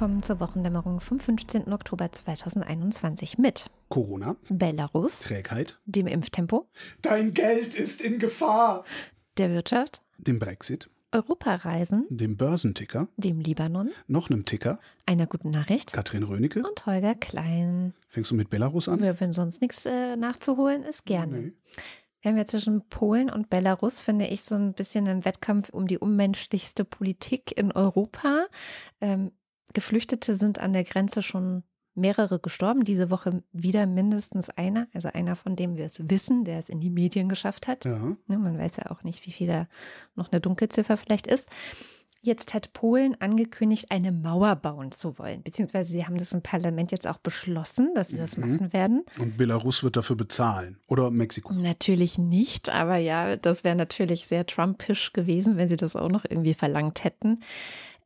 Willkommen zur Wochendämmerung vom 15. Oktober 2021 mit Corona, Belarus, Trägheit, dem Impftempo, dein Geld ist in Gefahr, der Wirtschaft, dem Brexit, Europareisen, dem Börsenticker, dem Libanon, noch einem Ticker, einer guten Nachricht Katrin Rönecke. und Holger Klein. Fängst du mit Belarus an? Ja, Wenn sonst nichts äh, nachzuholen ist, gerne. Nee. Wir haben ja zwischen Polen und Belarus, finde ich, so ein bisschen einen Wettkampf um die unmenschlichste Politik in Europa. Ähm, Geflüchtete sind an der Grenze schon mehrere gestorben. Diese Woche wieder mindestens einer, also einer, von dem wir es wissen, der es in die Medien geschafft hat. Ja. Ne, man weiß ja auch nicht, wie viel da noch eine Dunkelziffer vielleicht ist. Jetzt hat Polen angekündigt, eine Mauer bauen zu wollen, beziehungsweise sie haben das im Parlament jetzt auch beschlossen, dass sie das Mhm. machen werden. Und Belarus wird dafür bezahlen. Oder Mexiko. Natürlich nicht, aber ja, das wäre natürlich sehr Trumpisch gewesen, wenn sie das auch noch irgendwie verlangt hätten.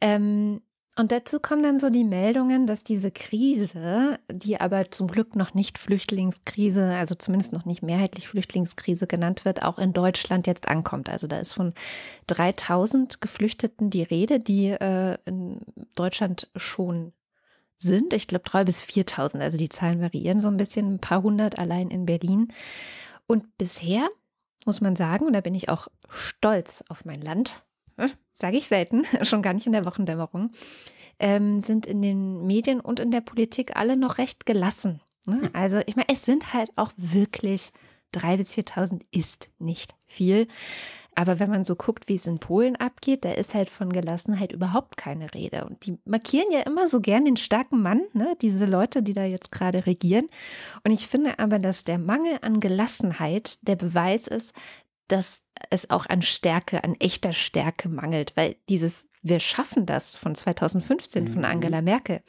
Ähm, und dazu kommen dann so die Meldungen, dass diese Krise, die aber zum Glück noch nicht Flüchtlingskrise, also zumindest noch nicht mehrheitlich Flüchtlingskrise genannt wird, auch in Deutschland jetzt ankommt. Also da ist von 3000 Geflüchteten die Rede, die äh, in Deutschland schon sind. Ich glaube, 3.000 bis 4.000. Also die Zahlen variieren so ein bisschen, ein paar hundert allein in Berlin. Und bisher muss man sagen, und da bin ich auch stolz auf mein Land, sage ich selten, schon gar nicht in der Wochendämmerung, ähm, sind in den Medien und in der Politik alle noch recht gelassen. Ne? Also ich meine, es sind halt auch wirklich 3.000 bis 4.000 ist nicht viel. Aber wenn man so guckt, wie es in Polen abgeht, da ist halt von Gelassenheit überhaupt keine Rede. Und die markieren ja immer so gern den starken Mann, ne? diese Leute, die da jetzt gerade regieren. Und ich finde aber, dass der Mangel an Gelassenheit der Beweis ist, dass es auch an Stärke, an echter Stärke mangelt, weil dieses Wir schaffen das von 2015 von Mhm. Angela Merkel,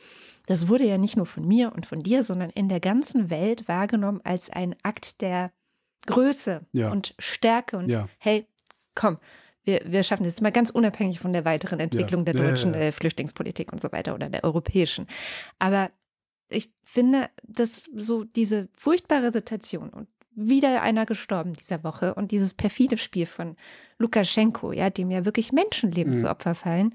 das wurde ja nicht nur von mir und von dir, sondern in der ganzen Welt wahrgenommen als ein Akt der Größe Ja. und Stärke und Ja. hey, komm, wir, wir schaffen das mal ganz unabhängig von der weiteren Entwicklung der Ja, ja, deutschen. Äh, Flüchtlingspolitik und so weiter oder der europäischen. Aber ich finde, dass so diese furchtbare Situation und wieder einer gestorben dieser Woche und dieses perfide Spiel von Lukaschenko, ja, dem ja wirklich Menschenleben Mhm. zu Opfer fallen,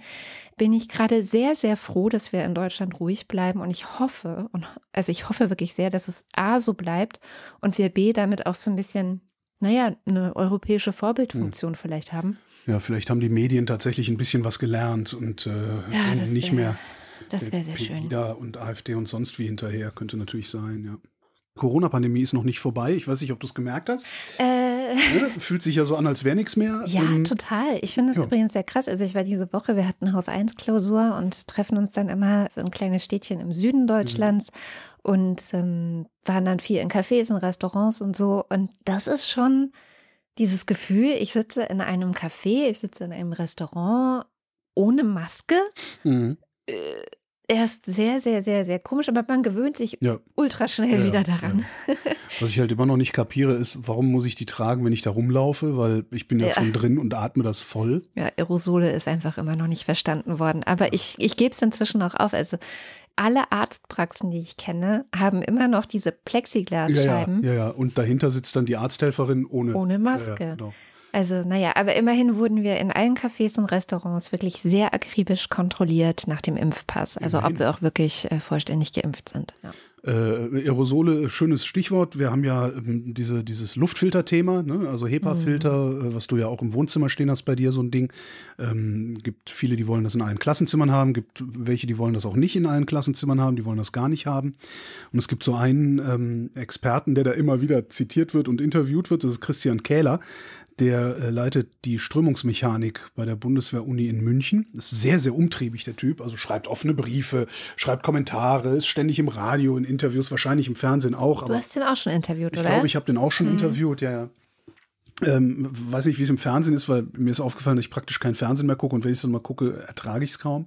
bin ich gerade sehr, sehr froh, dass wir in Deutschland ruhig bleiben und ich hoffe, und also ich hoffe wirklich sehr, dass es A so bleibt und wir B damit auch so ein bisschen, naja, eine europäische Vorbildfunktion vielleicht haben. Ja, vielleicht haben die Medien tatsächlich ein bisschen was gelernt und äh, Ja, das nicht wär- mehr Das wäre sehr schön. Pegida und AfD und sonst wie hinterher. Könnte natürlich sein, ja. Corona-Pandemie ist noch nicht vorbei. Ich weiß nicht, ob du es gemerkt hast. Äh, Ne? Fühlt sich ja so an, als wäre nichts mehr. Ja, Ähm, total. Ich finde es ja. übrigens sehr krass. Also ich war diese Woche, wir hatten Haus 1 Klausur und treffen uns dann immer in ein kleines Städtchen im Süden Deutschlands und ähm, waren dann viel in Cafés, in Restaurants und so. Und das ist schon dieses Gefühl, ich sitze in einem Café, ich sitze in einem Restaurant ohne Maske. mhm. Erst sehr, sehr, sehr, sehr komisch, aber man gewöhnt sich Ja. ultra schnell Ja, ja, wieder daran. Was ich halt immer noch nicht kapiere, ist, warum muss ich die tragen, wenn ich da rumlaufe? Weil ich bin ja, Ja. schon drin und atme das voll. Ja, Aerosole ist einfach immer noch nicht verstanden worden. Aber ich, ich gebe es inzwischen auch auf. Also alle Arztpraxen, die ich kenne, haben immer noch diese Ja, ja, Plexiglasscheiben ja, ja. Und dahinter sitzt dann die Arzthelferin ohne, ohne Maske. Ja, ja, genau. Also, naja, aber immerhin wurden wir in allen Cafés und Restaurants wirklich sehr akribisch kontrolliert nach dem Impfpass. Also ob Immerhin. wir auch wirklich äh, vollständig geimpft sind. Ja. Äh, Aerosole, schönes Stichwort. Wir haben ja ähm, diese, dieses Luftfilter-Thema, ne? also HEPA-Filter, Mhm. äh, was du ja auch im Wohnzimmer stehen hast bei dir, so ein Ding. Ähm, gibt viele, die wollen das in allen Klassenzimmern haben, gibt welche, die wollen das auch nicht in allen Klassenzimmern haben, die wollen das gar nicht haben. Und es gibt so einen ähm, Experten, der da immer wieder zitiert wird und interviewt wird, das ist Christian Kähler. Der äh, leitet die Strömungsmechanik bei der Bundeswehr-Uni in München. Ist sehr, sehr umtriebig, der Typ. Also schreibt offene Briefe, schreibt Kommentare, ist ständig im Radio, in Interviews, wahrscheinlich im Fernsehen auch. Du hast den auch schon interviewt, ich oder? glaube, ich habe den auch schon interviewt, ja, ja. Ähm, weiß nicht, wie es im Fernsehen ist, weil mir ist aufgefallen, dass ich praktisch kein Fernsehen mehr gucke und wenn ich es dann mal gucke, ertrage ich es kaum.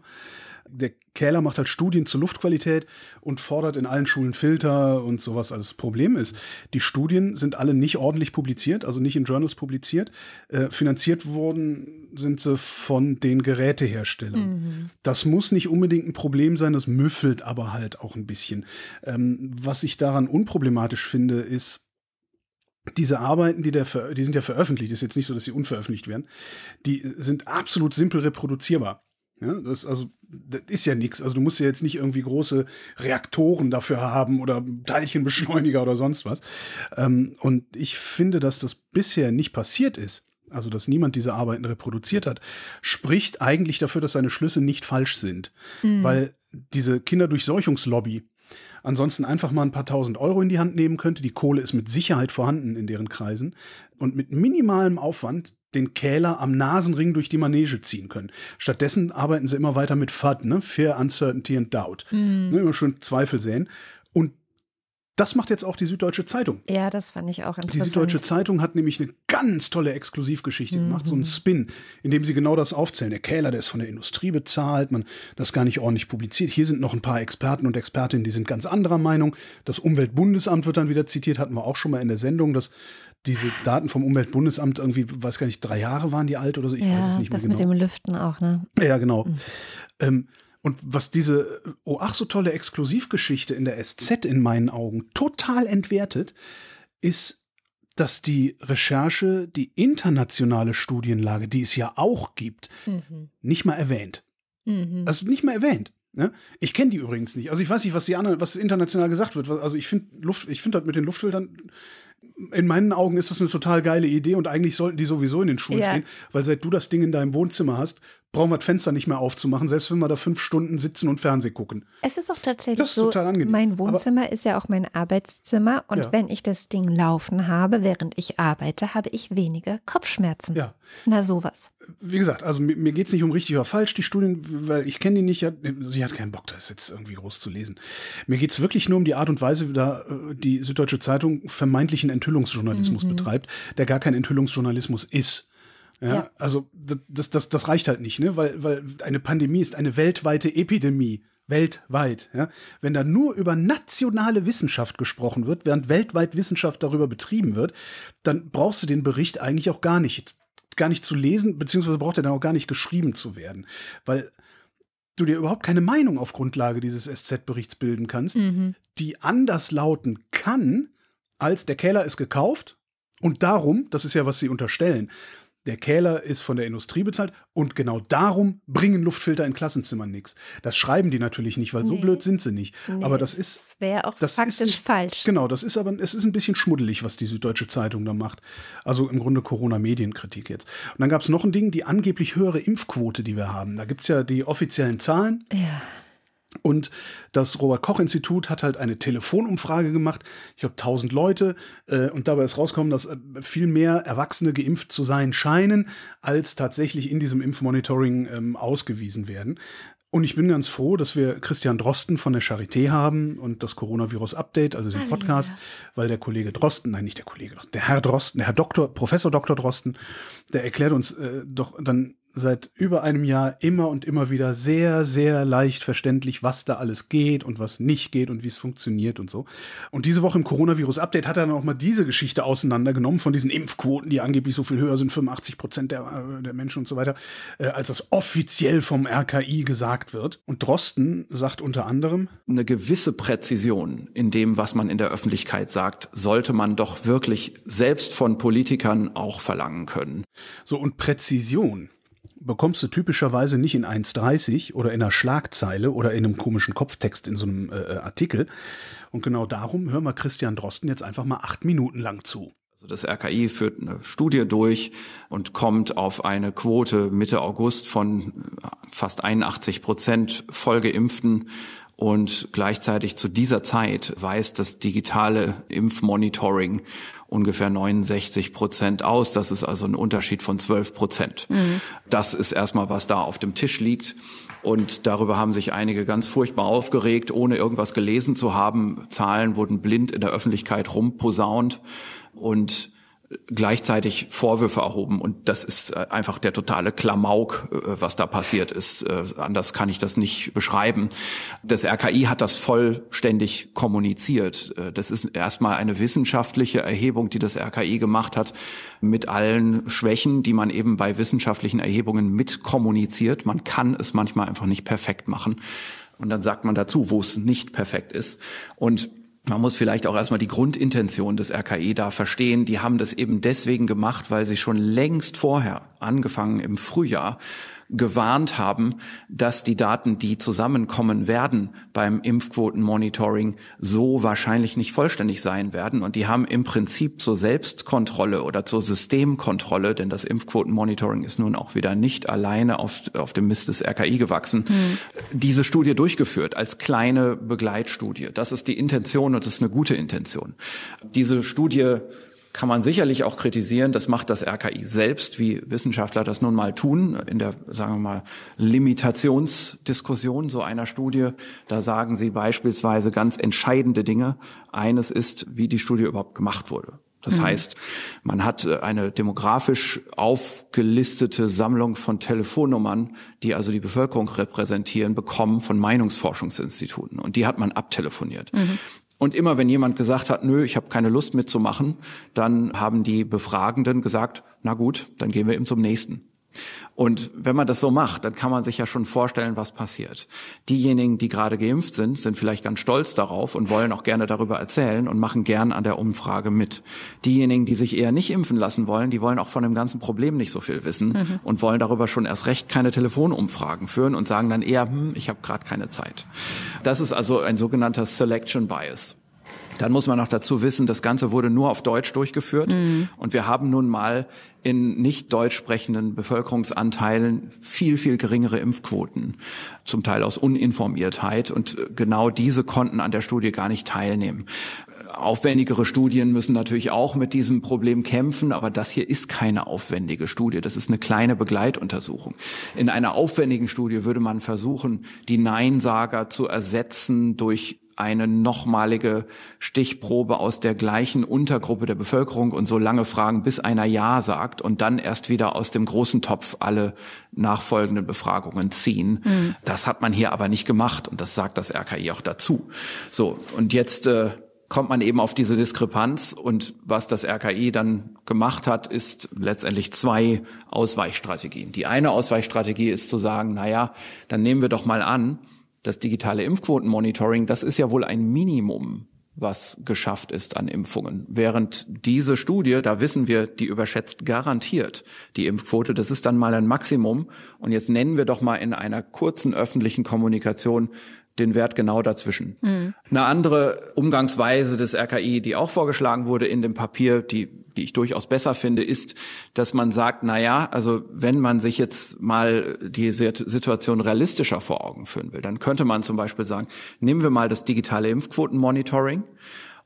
Der Kähler macht halt Studien zur Luftqualität und fordert in allen Schulen Filter und sowas alles. Das Problem ist, die Studien sind alle nicht ordentlich publiziert, also nicht in Journals publiziert. Äh, finanziert wurden sind sie von den Geräteherstellern. Mhm. Das muss nicht unbedingt ein Problem sein, das müffelt aber halt auch ein bisschen. Ähm, was ich daran unproblematisch finde, ist, diese Arbeiten, die, der, die sind ja veröffentlicht, ist jetzt nicht so, dass sie unveröffentlicht werden, die sind absolut simpel reproduzierbar. Ja, das, also, das ist ja nichts. Also du musst ja jetzt nicht irgendwie große Reaktoren dafür haben oder Teilchenbeschleuniger oder sonst was. Ähm, und ich finde, dass das bisher nicht passiert ist, also dass niemand diese Arbeiten reproduziert hat, spricht eigentlich dafür, dass seine Schlüsse nicht falsch sind. Mhm. Weil diese Kinderdurchseuchungslobby, ansonsten einfach mal ein paar tausend Euro in die Hand nehmen könnte. Die Kohle ist mit Sicherheit vorhanden in deren Kreisen. Und mit minimalem Aufwand den Kähler am Nasenring durch die Manege ziehen können. Stattdessen arbeiten sie immer weiter mit FUD, ne? Fear, Uncertainty and Doubt. Mhm. Ne? Immer schön Zweifel sehen. Das macht jetzt auch die Süddeutsche Zeitung. Ja, das fand ich auch interessant. Die Süddeutsche Zeitung hat nämlich eine ganz tolle Exklusivgeschichte mhm. gemacht, so einen Spin, in dem sie genau das aufzählen. Der Kähler, der ist von der Industrie bezahlt, man das gar nicht ordentlich publiziert. Hier sind noch ein paar Experten und Expertinnen, die sind ganz anderer Meinung. Das Umweltbundesamt wird dann wieder zitiert, hatten wir auch schon mal in der Sendung, dass diese Daten vom Umweltbundesamt irgendwie, weiß gar nicht, drei Jahre waren die alt oder so, ich ja, weiß es nicht mehr das genau. Mit dem Lüften auch, ne? Ja, genau. Mhm. Ähm, und was diese, oh ach so tolle Exklusivgeschichte in der SZ in meinen Augen total entwertet, ist, dass die Recherche die internationale Studienlage, die es ja auch gibt, mhm. nicht mal erwähnt. Mhm. Also nicht mal erwähnt. Ne? Ich kenne die übrigens nicht. Also ich weiß nicht, was die anderen, was international gesagt wird. Also ich finde Luft, ich finde das mit den Luftfiltern in meinen Augen ist das eine total geile Idee und eigentlich sollten die sowieso in den Schulen ja. stehen, weil seit du das Ding in deinem Wohnzimmer hast, brauchen wir das Fenster nicht mehr aufzumachen, selbst wenn wir da fünf Stunden sitzen und Fernsehen gucken. Es ist auch tatsächlich ist so, mein Wohnzimmer Aber, ist ja auch mein Arbeitszimmer und ja. wenn ich das Ding laufen habe, während ich arbeite, habe ich weniger Kopfschmerzen. Ja. Na sowas. Wie gesagt, also mir, mir geht es nicht um richtig oder falsch, die Studien, weil ich kenne die nicht, sie hat keinen Bock, das jetzt irgendwie groß zu lesen. Mir geht es wirklich nur um die Art und Weise, wie da äh, die Süddeutsche Zeitung vermeintlichen Enthüllungsjournalismus mhm. betreibt, der gar kein Enthüllungsjournalismus ist. Ja, ja, also das, das, das reicht halt nicht, ne? Weil, weil eine Pandemie ist eine weltweite Epidemie. Weltweit. Ja? Wenn da nur über nationale Wissenschaft gesprochen wird, während weltweit Wissenschaft darüber betrieben wird, dann brauchst du den Bericht eigentlich auch gar nicht, gar nicht zu lesen, beziehungsweise braucht er dann auch gar nicht geschrieben zu werden. Weil du dir überhaupt keine Meinung auf Grundlage dieses SZ-Berichts bilden kannst, mhm. die anders lauten kann, als der Keller ist gekauft und darum, das ist ja, was sie unterstellen, der Kähler ist von der Industrie bezahlt und genau darum bringen Luftfilter in Klassenzimmern nichts. Das schreiben die natürlich nicht, weil nee. so blöd sind sie nicht. Nee, aber das ist. Das wäre auch das faktisch ist, falsch. Genau, das ist aber, es ist ein bisschen schmuddelig, was die Süddeutsche Zeitung da macht. Also im Grunde Corona-Medienkritik jetzt. Und dann gab es noch ein Ding, die angeblich höhere Impfquote, die wir haben. Da gibt es ja die offiziellen Zahlen. Ja. Und das Robert-Koch-Institut hat halt eine Telefonumfrage gemacht. Ich glaube, 1000 Leute. Äh, und dabei ist rausgekommen, dass äh, viel mehr Erwachsene geimpft zu sein scheinen, als tatsächlich in diesem Impfmonitoring ähm, ausgewiesen werden. Und ich bin ganz froh, dass wir Christian Drosten von der Charité haben und das Coronavirus-Update, also den Podcast, weil der Kollege Drosten, nein, nicht der Kollege, der Herr Drosten, der Herr Doktor, Professor Dr. Drosten, der erklärt uns äh, doch dann seit über einem Jahr immer und immer wieder sehr, sehr leicht verständlich, was da alles geht und was nicht geht und wie es funktioniert und so. Und diese Woche im Coronavirus-Update hat er dann auch mal diese Geschichte auseinandergenommen von diesen Impfquoten, die angeblich so viel höher sind, 85 Prozent der, äh, der Menschen und so weiter, äh, als das offiziell vom RKI gesagt wird. Und Drosten sagt unter anderem, eine gewisse Präzision in dem, was man in der Öffentlichkeit sagt, sollte man doch wirklich selbst von Politikern auch verlangen können. So, und Präzision bekommst du typischerweise nicht in 1,30 oder in einer Schlagzeile oder in einem komischen Kopftext in so einem äh, äh, Artikel. Und genau darum hören wir Christian Drosten jetzt einfach mal acht Minuten lang zu. Also das RKI führt eine Studie durch und kommt auf eine Quote Mitte August von fast 81 Prozent Vollgeimpften. Und gleichzeitig zu dieser Zeit weist das digitale Impfmonitoring ungefähr 69 Prozent aus. Das ist also ein Unterschied von 12 Prozent. Mhm. Das ist erstmal, was da auf dem Tisch liegt. Und darüber haben sich einige ganz furchtbar aufgeregt, ohne irgendwas gelesen zu haben. Zahlen wurden blind in der Öffentlichkeit rumposaunt. Und gleichzeitig Vorwürfe erhoben. Und das ist äh, einfach der totale Klamauk, äh, was da passiert ist. Äh, anders kann ich das nicht beschreiben. Das RKI hat das vollständig kommuniziert. Das ist erstmal eine wissenschaftliche Erhebung, die das RKI gemacht hat, mit allen Schwächen, die man eben bei wissenschaftlichen Erhebungen mitkommuniziert. Man kann es manchmal einfach nicht perfekt machen. Und dann sagt man dazu, wo es nicht perfekt ist. Und man muss vielleicht auch erstmal die Grundintention des RKI da verstehen. Die haben das eben deswegen gemacht, weil sie schon längst vorher, angefangen im Frühjahr, gewarnt haben, dass die Daten, die zusammenkommen werden beim Impfquotenmonitoring, so wahrscheinlich nicht vollständig sein werden. Und die haben im Prinzip zur Selbstkontrolle oder zur Systemkontrolle, denn das Impfquotenmonitoring ist nun auch wieder nicht alleine auf, auf dem Mist des RKI gewachsen, hm. diese Studie durchgeführt als kleine Begleitstudie. Das ist die Intention und das ist eine gute Intention. Diese Studie kann man sicherlich auch kritisieren. Das macht das RKI selbst, wie Wissenschaftler das nun mal tun, in der, sagen wir mal, Limitationsdiskussion so einer Studie. Da sagen sie beispielsweise ganz entscheidende Dinge. Eines ist, wie die Studie überhaupt gemacht wurde. Das mhm. heißt, man hat äh, eine demografisch aufgelistete Sammlung von Telefonnummern, die also die Bevölkerung repräsentieren, bekommen von Meinungsforschungsinstituten. Und die hat man abtelefoniert. Mhm. Und immer wenn jemand gesagt hat, nö, ich habe keine Lust mitzumachen, dann haben die Befragenden gesagt, na gut, dann gehen wir eben zum nächsten. Und wenn man das so macht, dann kann man sich ja schon vorstellen, was passiert. Diejenigen, die gerade geimpft sind, sind vielleicht ganz stolz darauf und wollen auch gerne darüber erzählen und machen gern an der Umfrage mit. Diejenigen, die sich eher nicht impfen lassen wollen, die wollen auch von dem ganzen Problem nicht so viel wissen mhm. und wollen darüber schon erst recht keine Telefonumfragen führen und sagen dann eher, hm, ich habe gerade keine Zeit. Das ist also ein sogenannter Selection Bias. Dann muss man noch dazu wissen, das Ganze wurde nur auf Deutsch durchgeführt mhm. und wir haben nun mal in nicht deutsch sprechenden Bevölkerungsanteilen viel, viel geringere Impfquoten, zum Teil aus Uninformiertheit und genau diese konnten an der Studie gar nicht teilnehmen. Aufwendigere Studien müssen natürlich auch mit diesem Problem kämpfen, aber das hier ist keine aufwendige Studie. Das ist eine kleine Begleituntersuchung. In einer aufwendigen Studie würde man versuchen, die Neinsager zu ersetzen durch eine nochmalige Stichprobe aus der gleichen Untergruppe der Bevölkerung und so lange fragen, bis einer Ja sagt und dann erst wieder aus dem großen Topf alle nachfolgenden Befragungen ziehen. Mhm. Das hat man hier aber nicht gemacht und das sagt das RKI auch dazu. So, und jetzt äh, kommt man eben auf diese Diskrepanz und was das RKI dann gemacht hat, ist letztendlich zwei Ausweichstrategien. Die eine Ausweichstrategie ist zu sagen, naja, dann nehmen wir doch mal an, das digitale Impfquotenmonitoring, das ist ja wohl ein Minimum, was geschafft ist an Impfungen. Während diese Studie, da wissen wir, die überschätzt garantiert die Impfquote. Das ist dann mal ein Maximum. Und jetzt nennen wir doch mal in einer kurzen öffentlichen Kommunikation den Wert genau dazwischen. Mhm. Eine andere Umgangsweise des RKI, die auch vorgeschlagen wurde in dem Papier, die, die ich durchaus besser finde, ist, dass man sagt, na ja, also wenn man sich jetzt mal die Situation realistischer vor Augen führen will, dann könnte man zum Beispiel sagen, nehmen wir mal das digitale Impfquotenmonitoring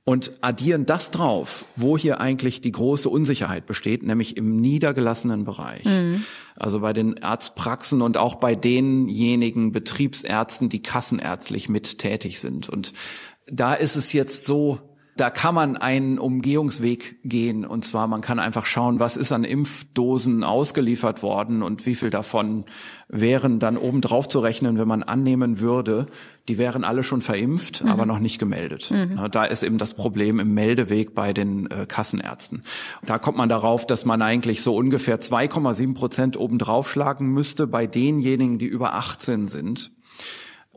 und addieren das drauf, wo hier eigentlich die große Unsicherheit besteht, nämlich im niedergelassenen Bereich. Mhm. Also bei den Arztpraxen und auch bei denjenigen Betriebsärzten, die kassenärztlich mit tätig sind. Und da ist es jetzt so, da kann man einen Umgehungsweg gehen. Und zwar, man kann einfach schauen, was ist an Impfdosen ausgeliefert worden und wie viel davon wären dann oben drauf zu rechnen, wenn man annehmen würde, die wären alle schon verimpft, mhm. aber noch nicht gemeldet. Mhm. Da ist eben das Problem im Meldeweg bei den äh, Kassenärzten. Da kommt man darauf, dass man eigentlich so ungefähr 2,7 Prozent oben draufschlagen müsste bei denjenigen, die über 18 sind.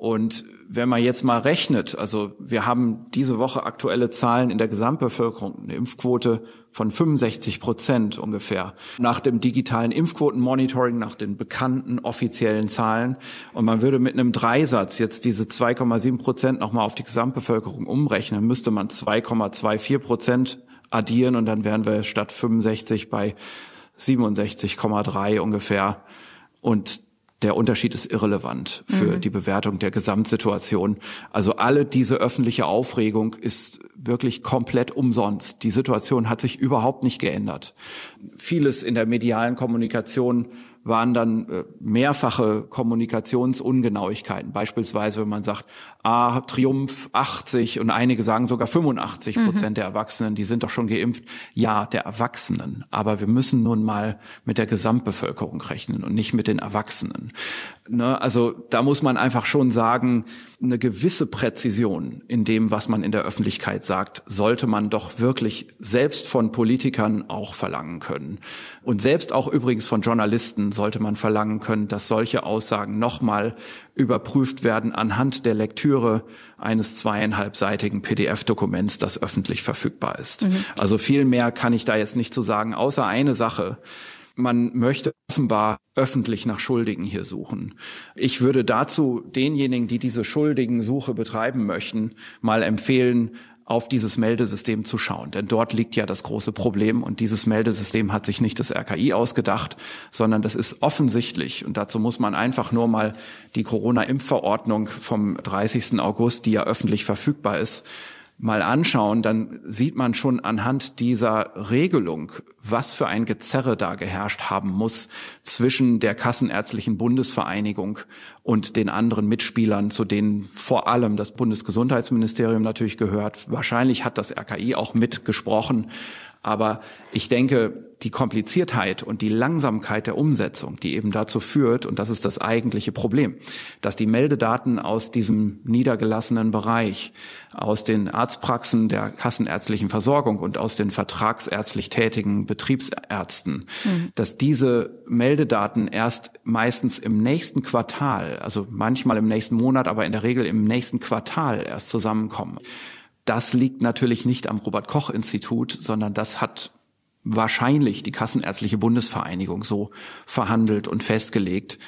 Und wenn man jetzt mal rechnet, also wir haben diese Woche aktuelle Zahlen in der Gesamtbevölkerung, eine Impfquote von 65 Prozent ungefähr, nach dem digitalen Impfquotenmonitoring, nach den bekannten offiziellen Zahlen. Und man würde mit einem Dreisatz jetzt diese 2,7 Prozent nochmal auf die Gesamtbevölkerung umrechnen, müsste man 2,24 Prozent addieren und dann wären wir statt 65 bei 67,3 ungefähr. Und der Unterschied ist irrelevant für mhm. die Bewertung der Gesamtsituation. Also alle diese öffentliche Aufregung ist wirklich komplett umsonst. Die Situation hat sich überhaupt nicht geändert. Vieles in der medialen Kommunikation waren dann äh, mehrfache Kommunikationsungenauigkeiten. Beispielsweise, wenn man sagt, ah, Triumph 80 und einige sagen sogar 85 Prozent mhm. der Erwachsenen, die sind doch schon geimpft. Ja, der Erwachsenen. Aber wir müssen nun mal mit der Gesamtbevölkerung rechnen und nicht mit den Erwachsenen. Ne? Also da muss man einfach schon sagen, eine gewisse Präzision in dem, was man in der Öffentlichkeit sagt, sollte man doch wirklich selbst von Politikern auch verlangen können. Und selbst auch übrigens von Journalisten sollte man verlangen können, dass solche Aussagen nochmal überprüft werden anhand der Lektüre eines zweieinhalbseitigen PDF-Dokuments, das öffentlich verfügbar ist. Mhm. Also viel mehr kann ich da jetzt nicht zu sagen, außer eine Sache man möchte offenbar öffentlich nach Schuldigen hier suchen. Ich würde dazu denjenigen, die diese Schuldigen-Suche betreiben möchten, mal empfehlen, auf dieses Meldesystem zu schauen. Denn dort liegt ja das große Problem und dieses Meldesystem hat sich nicht das RKI ausgedacht, sondern das ist offensichtlich und dazu muss man einfach nur mal die Corona-Impfverordnung vom 30. August, die ja öffentlich verfügbar ist, mal anschauen, dann sieht man schon anhand dieser Regelung, was für ein Gezerre da geherrscht haben muss zwischen der Kassenärztlichen Bundesvereinigung und den anderen Mitspielern, zu denen vor allem das Bundesgesundheitsministerium natürlich gehört. Wahrscheinlich hat das RKI auch mitgesprochen. Aber ich denke, die Kompliziertheit und die Langsamkeit der Umsetzung, die eben dazu führt, und das ist das eigentliche Problem, dass die Meldedaten aus diesem niedergelassenen Bereich, aus den Arztpraxen der kassenärztlichen Versorgung und aus den vertragsärztlich tätigen Betriebsärzten, mhm. dass diese Meldedaten erst meistens im nächsten Quartal, also manchmal im nächsten Monat, aber in der Regel im nächsten Quartal erst zusammenkommen. Das liegt natürlich nicht am Robert Koch Institut, sondern das hat wahrscheinlich die Kassenärztliche Bundesvereinigung so verhandelt und festgelegt.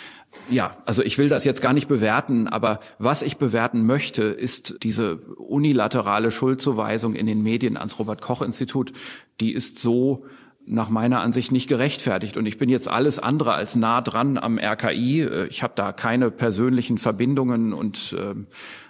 Ja, also ich will das jetzt gar nicht bewerten, aber was ich bewerten möchte, ist diese unilaterale Schuldzuweisung in den Medien ans Robert Koch Institut. Die ist so nach meiner Ansicht nicht gerechtfertigt. Und ich bin jetzt alles andere als nah dran am RKI. Ich habe da keine persönlichen Verbindungen und äh,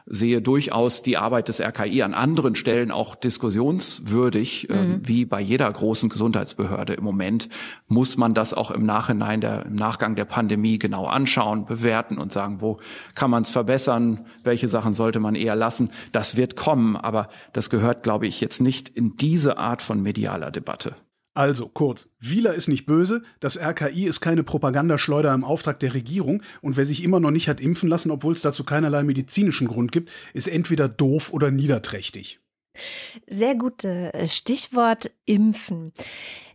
sehe durchaus die Arbeit des RKI an anderen Stellen auch diskussionswürdig, äh, mhm. äh, wie bei jeder großen Gesundheitsbehörde im Moment, muss man das auch im Nachhinein, der, im Nachgang der Pandemie genau anschauen, bewerten und sagen, wo kann man es verbessern, welche Sachen sollte man eher lassen. Das wird kommen, aber das gehört, glaube ich, jetzt nicht in diese Art von medialer Debatte. Also kurz, Wieler ist nicht böse, das RKI ist keine Propagandaschleuder im Auftrag der Regierung und wer sich immer noch nicht hat impfen lassen, obwohl es dazu keinerlei medizinischen Grund gibt, ist entweder doof oder niederträchtig. Sehr gutes äh, Stichwort Impfen.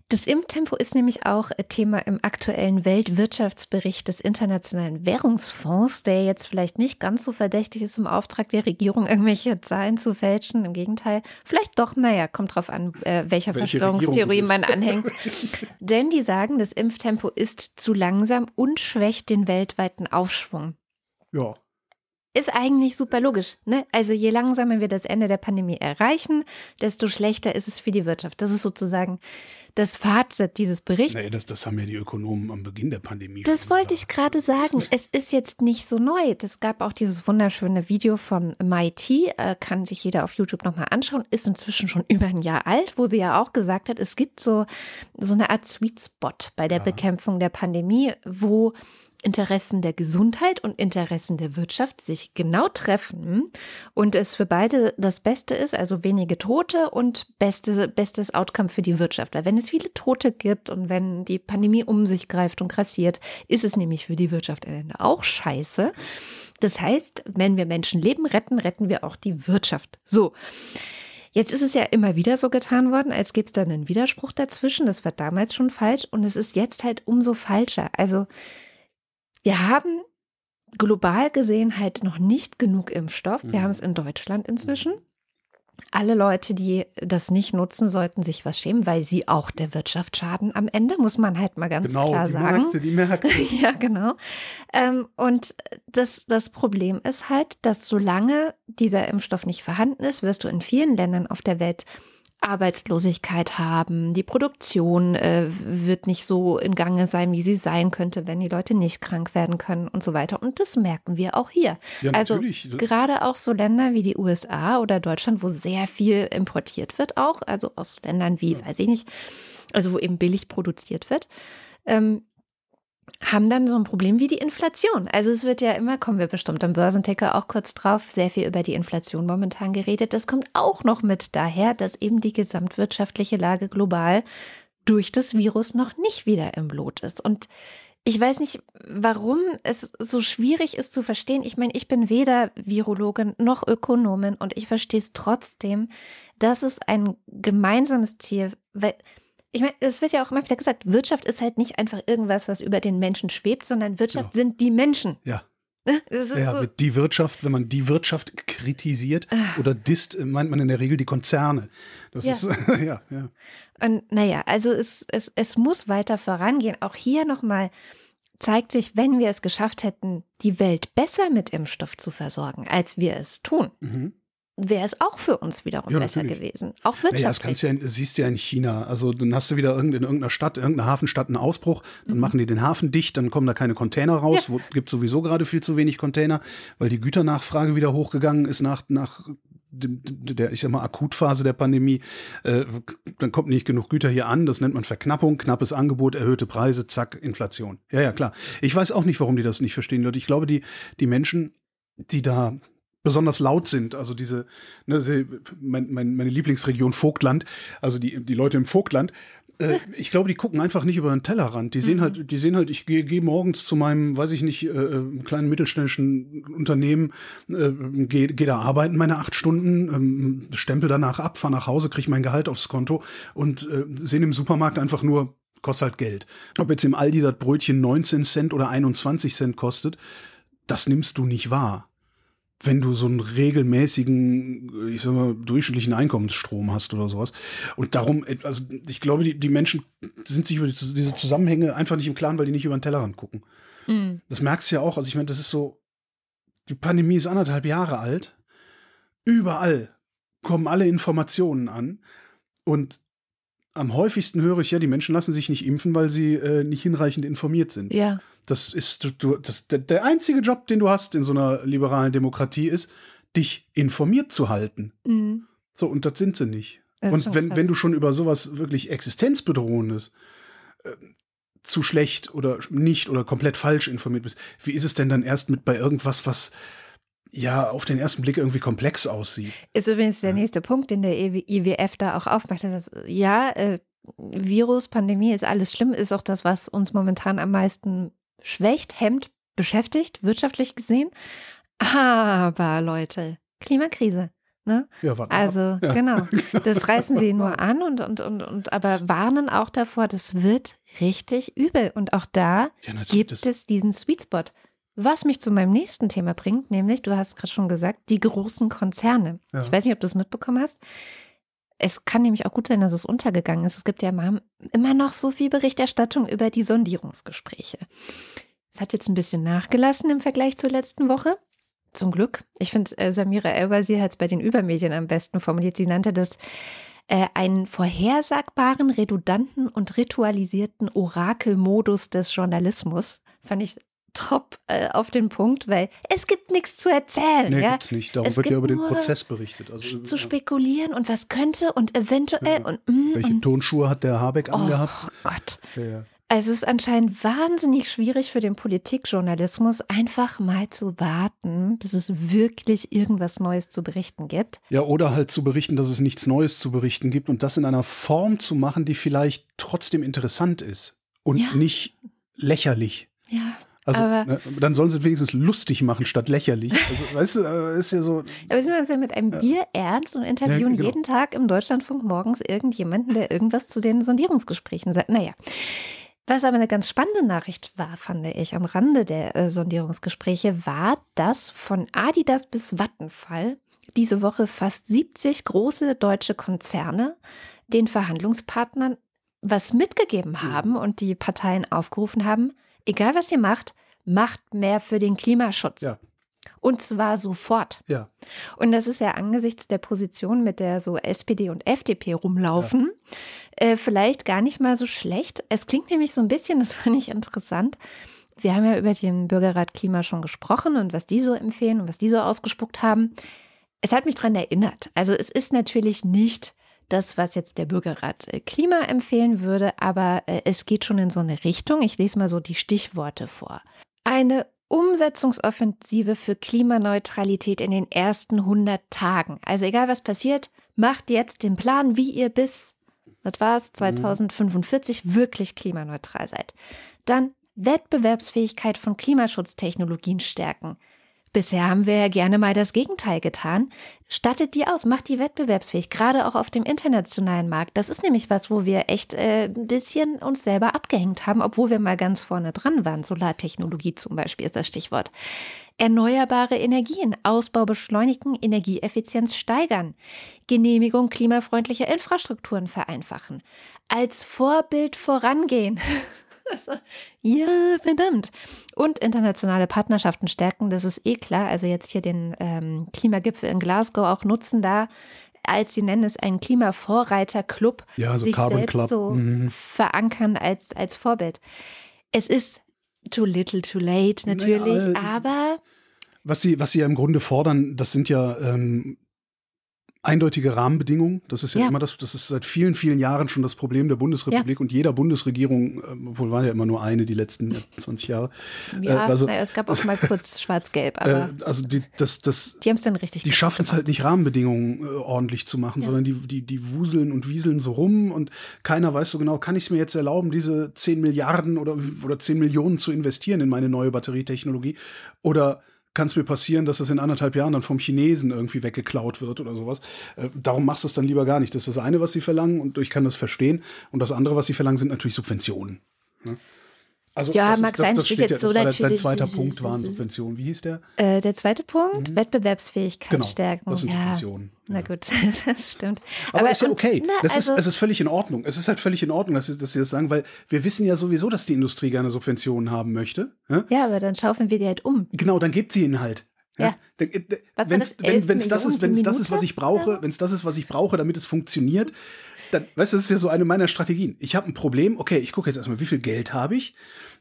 Das Impftempo ist nämlich auch Thema im aktuellen Weltwirtschaftsbericht des Internationalen Währungsfonds, der jetzt vielleicht nicht ganz so verdächtig ist, im Auftrag der Regierung irgendwelche Zahlen zu fälschen. Im Gegenteil, vielleicht doch, naja, kommt drauf an, äh, welcher Welche Verschwörungstheorie man anhängt. Denn die sagen, das Impftempo ist zu langsam und schwächt den weltweiten Aufschwung. Ja. Ist eigentlich super logisch. Ne? Also je langsamer wir das Ende der Pandemie erreichen, desto schlechter ist es für die Wirtschaft. Das ist sozusagen das Fazit dieses Berichts. Nee, das, das haben ja die Ökonomen am Beginn der Pandemie. Das wollte ich gerade sagen. Es ist jetzt nicht so neu. Es gab auch dieses wunderschöne Video von MIT, äh, kann sich jeder auf YouTube nochmal anschauen, ist inzwischen schon über ein Jahr alt, wo sie ja auch gesagt hat, es gibt so, so eine Art Sweet Spot bei der ja. Bekämpfung der Pandemie, wo Interessen der Gesundheit und Interessen der Wirtschaft sich genau treffen und es für beide das Beste ist, also wenige Tote und beste, bestes Outcome für die Wirtschaft. Weil wenn es viele Tote gibt und wenn die Pandemie um sich greift und grassiert, ist es nämlich für die Wirtschaft auch scheiße. Das heißt, wenn wir Menschenleben retten, retten wir auch die Wirtschaft. So. Jetzt ist es ja immer wieder so getan worden, als gäbe es da einen Widerspruch dazwischen. Das war damals schon falsch und es ist jetzt halt umso falscher. Also wir haben global gesehen halt noch nicht genug Impfstoff. Wir mhm. haben es in Deutschland inzwischen. Alle Leute, die das nicht nutzen, sollten sich was schämen, weil sie auch der Wirtschaft schaden am Ende, muss man halt mal ganz genau, klar die sagen. Märkte, die Märkte. ja, genau. Ähm, und das, das Problem ist halt, dass solange dieser Impfstoff nicht vorhanden ist, wirst du in vielen Ländern auf der Welt Arbeitslosigkeit haben, die Produktion äh, wird nicht so in Gange sein, wie sie sein könnte, wenn die Leute nicht krank werden können und so weiter. Und das merken wir auch hier. Ja, also gerade auch so Länder wie die USA oder Deutschland, wo sehr viel importiert wird, auch, also aus Ländern wie, ja. weiß ich nicht, also wo eben billig produziert wird. Ähm, haben dann so ein Problem wie die Inflation. Also es wird ja immer, kommen wir bestimmt am Börsenticker auch kurz drauf, sehr viel über die Inflation momentan geredet. Das kommt auch noch mit daher, dass eben die gesamtwirtschaftliche Lage global durch das Virus noch nicht wieder im Blut ist. Und ich weiß nicht, warum es so schwierig ist zu verstehen. Ich meine, ich bin weder Virologin noch Ökonomin und ich verstehe es trotzdem, dass es ein gemeinsames Ziel, weil ich meine, es wird ja auch immer wieder gesagt, Wirtschaft ist halt nicht einfach irgendwas, was über den Menschen schwebt, sondern Wirtschaft genau. sind die Menschen. Ja. Ne? ja, so. mit die Wirtschaft, wenn man die Wirtschaft kritisiert ah. oder disst, meint man in der Regel die Konzerne. Das ja. ist, ja, ja. Und naja, also es, es, es muss weiter vorangehen. Auch hier nochmal zeigt sich, wenn wir es geschafft hätten, die Welt besser mit Impfstoff zu versorgen, als wir es tun, mhm wäre es auch für uns wiederum ja, besser gewesen. Auch wirtschaftlich. Ja, das kannst du ja, siehst du ja in China. Also dann hast du wieder in irgendeiner Stadt, irgendeiner Hafenstadt einen Ausbruch, dann mhm. machen die den Hafen dicht, dann kommen da keine Container raus. Ja. Gibt sowieso gerade viel zu wenig Container, weil die Güternachfrage wieder hochgegangen ist nach, nach der, ich sag mal, Akutphase der Pandemie, äh, dann kommt nicht genug Güter hier an, das nennt man Verknappung, knappes Angebot, erhöhte Preise, zack, Inflation. Ja, ja, klar. Ich weiß auch nicht, warum die das nicht verstehen, Leute. Ich glaube, die, die Menschen, die da besonders laut sind. Also diese, ne, mein, mein, meine Lieblingsregion Vogtland, also die, die Leute im Vogtland, äh, ich glaube, die gucken einfach nicht über den Tellerrand. Die sehen mhm. halt, die sehen halt, ich gehe geh morgens zu meinem, weiß ich nicht, äh, äh kleinen mittelständischen Unternehmen, äh, gehe geh da arbeiten meine acht Stunden, ähm, stempel danach ab, fahre nach Hause, kriege mein Gehalt aufs Konto und äh, sehen im Supermarkt einfach nur, kostet halt Geld. Ob jetzt im Aldi das Brötchen 19 Cent oder 21 Cent kostet, das nimmst du nicht wahr wenn du so einen regelmäßigen, ich sag mal, durchschnittlichen Einkommensstrom hast oder sowas. Und darum, also ich glaube, die, die Menschen sind sich über diese Zusammenhänge einfach nicht im Klaren, weil die nicht über den Tellerrand gucken. Mhm. Das merkst du ja auch. Also ich meine, das ist so, die Pandemie ist anderthalb Jahre alt. Überall kommen alle Informationen an. Und am häufigsten höre ich ja, die Menschen lassen sich nicht impfen, weil sie äh, nicht hinreichend informiert sind. Ja. Das ist du, das, der, der einzige Job, den du hast in so einer liberalen Demokratie, ist, dich informiert zu halten. Mhm. So, und das sind sie nicht. Und wenn, wenn du schon über sowas wirklich existenzbedrohendes äh, zu schlecht oder nicht oder komplett falsch informiert bist, wie ist es denn dann erst mit bei irgendwas, was ja auf den ersten Blick irgendwie komplex aussieht. Ist übrigens der nächste Punkt, den der IWF da auch aufmacht. Dass, ja, äh, Virus, Pandemie ist alles schlimm, ist auch das, was uns momentan am meisten schwächt, hemmt, beschäftigt, wirtschaftlich gesehen. Aber Leute, Klimakrise. Ne? Ja, also ja. genau, das reißen sie nur an und, und, und, und aber warnen auch davor, das wird richtig übel. Und auch da ja, gibt es diesen Sweet Spot. Was mich zu meinem nächsten Thema bringt, nämlich, du hast gerade schon gesagt, die großen Konzerne. Ja. Ich weiß nicht, ob du es mitbekommen hast. Es kann nämlich auch gut sein, dass es untergegangen ist. Es gibt ja immer, noch so viel Berichterstattung über die Sondierungsgespräche. Es hat jetzt ein bisschen nachgelassen im Vergleich zur letzten Woche. Zum Glück. Ich finde, äh, Samira Elbasi hat es bei den Übermedien am besten formuliert. Sie nannte das äh, einen vorhersagbaren, redundanten und ritualisierten Orakelmodus des Journalismus. Fand ich top äh, auf den Punkt, weil es gibt nichts zu erzählen. Nee, ja? gibt's nicht. Darum es wird ja über den Prozess berichtet. Also, zu spekulieren und was könnte und eventuell ja. und mm, Welche und, Tonschuhe hat der Habeck oh, angehabt? Oh Gott. Ja, also es ist anscheinend wahnsinnig schwierig für den Politikjournalismus, einfach mal zu warten, bis es wirklich irgendwas Neues zu berichten gibt. Ja, oder halt zu berichten, dass es nichts Neues zu berichten gibt und das in einer Form zu machen, die vielleicht trotzdem interessant ist und ja. nicht lächerlich. Ja. Also, ne, dann sollen sie wenigstens lustig machen statt lächerlich. Also, weißt du, äh, ist ja so. Aber sie machen es ja mit einem Bier ernst und interviewen ja, genau. jeden Tag im Deutschlandfunk morgens irgendjemanden, der irgendwas zu den Sondierungsgesprächen sagt. Naja. Was aber eine ganz spannende Nachricht war, fand ich, am Rande der äh, Sondierungsgespräche, war, dass von Adidas bis Vattenfall diese Woche fast 70 große deutsche Konzerne den Verhandlungspartnern was mitgegeben hm. haben und die Parteien aufgerufen haben, egal was ihr macht, macht mehr für den Klimaschutz. Ja. Und zwar sofort. Ja. Und das ist ja angesichts der Position, mit der so SPD und FDP rumlaufen, ja. äh, vielleicht gar nicht mal so schlecht. Es klingt nämlich so ein bisschen, das fand ich interessant. Wir haben ja über den Bürgerrat Klima schon gesprochen und was die so empfehlen und was die so ausgespuckt haben. Es hat mich daran erinnert. Also es ist natürlich nicht das, was jetzt der Bürgerrat äh, Klima empfehlen würde, aber äh, es geht schon in so eine Richtung. Ich lese mal so die Stichworte vor. Eine Umsetzungsoffensive für Klimaneutralität in den ersten 100 Tagen. Also egal was passiert, macht jetzt den Plan, wie ihr bis, was war es, 2045 wirklich klimaneutral seid. Dann Wettbewerbsfähigkeit von Klimaschutztechnologien stärken. Bisher haben wir ja gerne mal das Gegenteil getan. Stattet die aus, macht die wettbewerbsfähig, gerade auch auf dem internationalen Markt. Das ist nämlich was, wo wir echt äh, ein bisschen uns selber abgehängt haben, obwohl wir mal ganz vorne dran waren. Solartechnologie zum Beispiel ist das Stichwort. Erneuerbare Energien, Ausbau beschleunigen, Energieeffizienz steigern, Genehmigung klimafreundlicher Infrastrukturen vereinfachen, als Vorbild vorangehen. Ja, verdammt. Und internationale Partnerschaften stärken, das ist eh klar. Also jetzt hier den ähm, Klimagipfel in Glasgow auch nutzen da als sie nennen es einen Klimavorreiterclub, Ja, so sich Carbon selbst Club. so Mhm. verankern als, als Vorbild. Es ist too little, too late natürlich, Naja, äh, aber Was sie, was sie ja im Grunde fordern, das sind ja ähm, eindeutige Rahmenbedingungen. Das ist ja, Ja. immer das, das ist seit vielen, vielen Jahren schon das Problem der Bundesrepublik und jeder Bundesregierung, äh, obwohl war ja immer nur eine die letzten 20 Jahre. ja, also, naja, es gab auch mal kurz schwarz-gelb, aber Äh, also die, das, das, die haben es dann richtig die schaffen es halt nicht, Rahmenbedingungen äh, ordentlich zu machen, Ja. sondern die, die, die wuseln und wieseln so rum und keiner weiß so genau, kann ich es mir jetzt erlauben, diese 10 Milliarden oder, oder 10 Millionen zu investieren in meine neue Batterietechnologie? Oder kann es mir passieren, dass das in anderthalb Jahren dann vom Chinesen irgendwie weggeklaut wird oder sowas? Äh, darum machst du es dann lieber gar nicht. Das ist das eine, was sie verlangen und ich kann das verstehen. Und das andere, was sie verlangen, sind natürlich Subventionen. Ne? Also Ja, das mag ist, das, sein, das steht steht jetzt ja, so das dein zweiter Punkt waren Subventionen. Wie hieß der? Äh, der zweite Punkt, Wettbewerbsfähigkeit Genau, stärken. das sind ja. Subventionen, Na ja. gut, das stimmt. Aber, ist ja okay. Na, das also, ist, es ist völlig in Ordnung. Es ist halt völlig in Ordnung, dass sie, dass sie das sagen, weil wir wissen ja sowieso, dass die Industrie gerne Subventionen haben möchte. Ja? ja, aber dann schaufeln wir die halt um. Genau, dann gibt sie ihnen halt. Ja. Dann- äh, Wenn's, das? 11 wenn es das ist, wenn das ist, was ich brauche, wenn es das ist, was ich brauche, damit es funktioniert, dann, weißt du, das ist ja so eine meiner Strategien. Ich habe ein Problem, okay, ich gucke jetzt erstmal, wie viel Geld habe ich?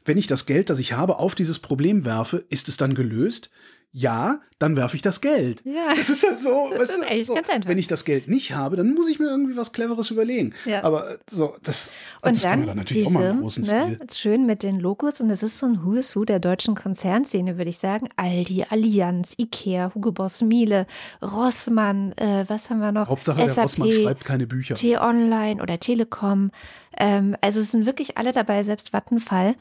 Wenn ich das Geld, das ich habe, auf dieses Problem werfe, ist es dann gelöst? Ja, dann werfe ich das Geld. Ja. Das ist halt so, Das ist echt so. ganz einfach. wenn ich das Geld nicht habe, dann muss ich mir irgendwie was Cleveres überlegen. Ja. Aber äh, so, das, Und das kann dann man dann natürlich auch mal im großen ne, Stil. schön mit den Logos und es ist so ein Who is Who der deutschen Konzernszene, würde ich sagen. Aldi, Allianz, Ikea, Hugo Boss, Miele, Rossmann, äh, was haben wir noch? Hauptsache, der SAP, Rossmann schreibt keine Bücher. T-Online oder Telekom. Ähm, also es sind wirklich alle dabei, selbst Vattenfall.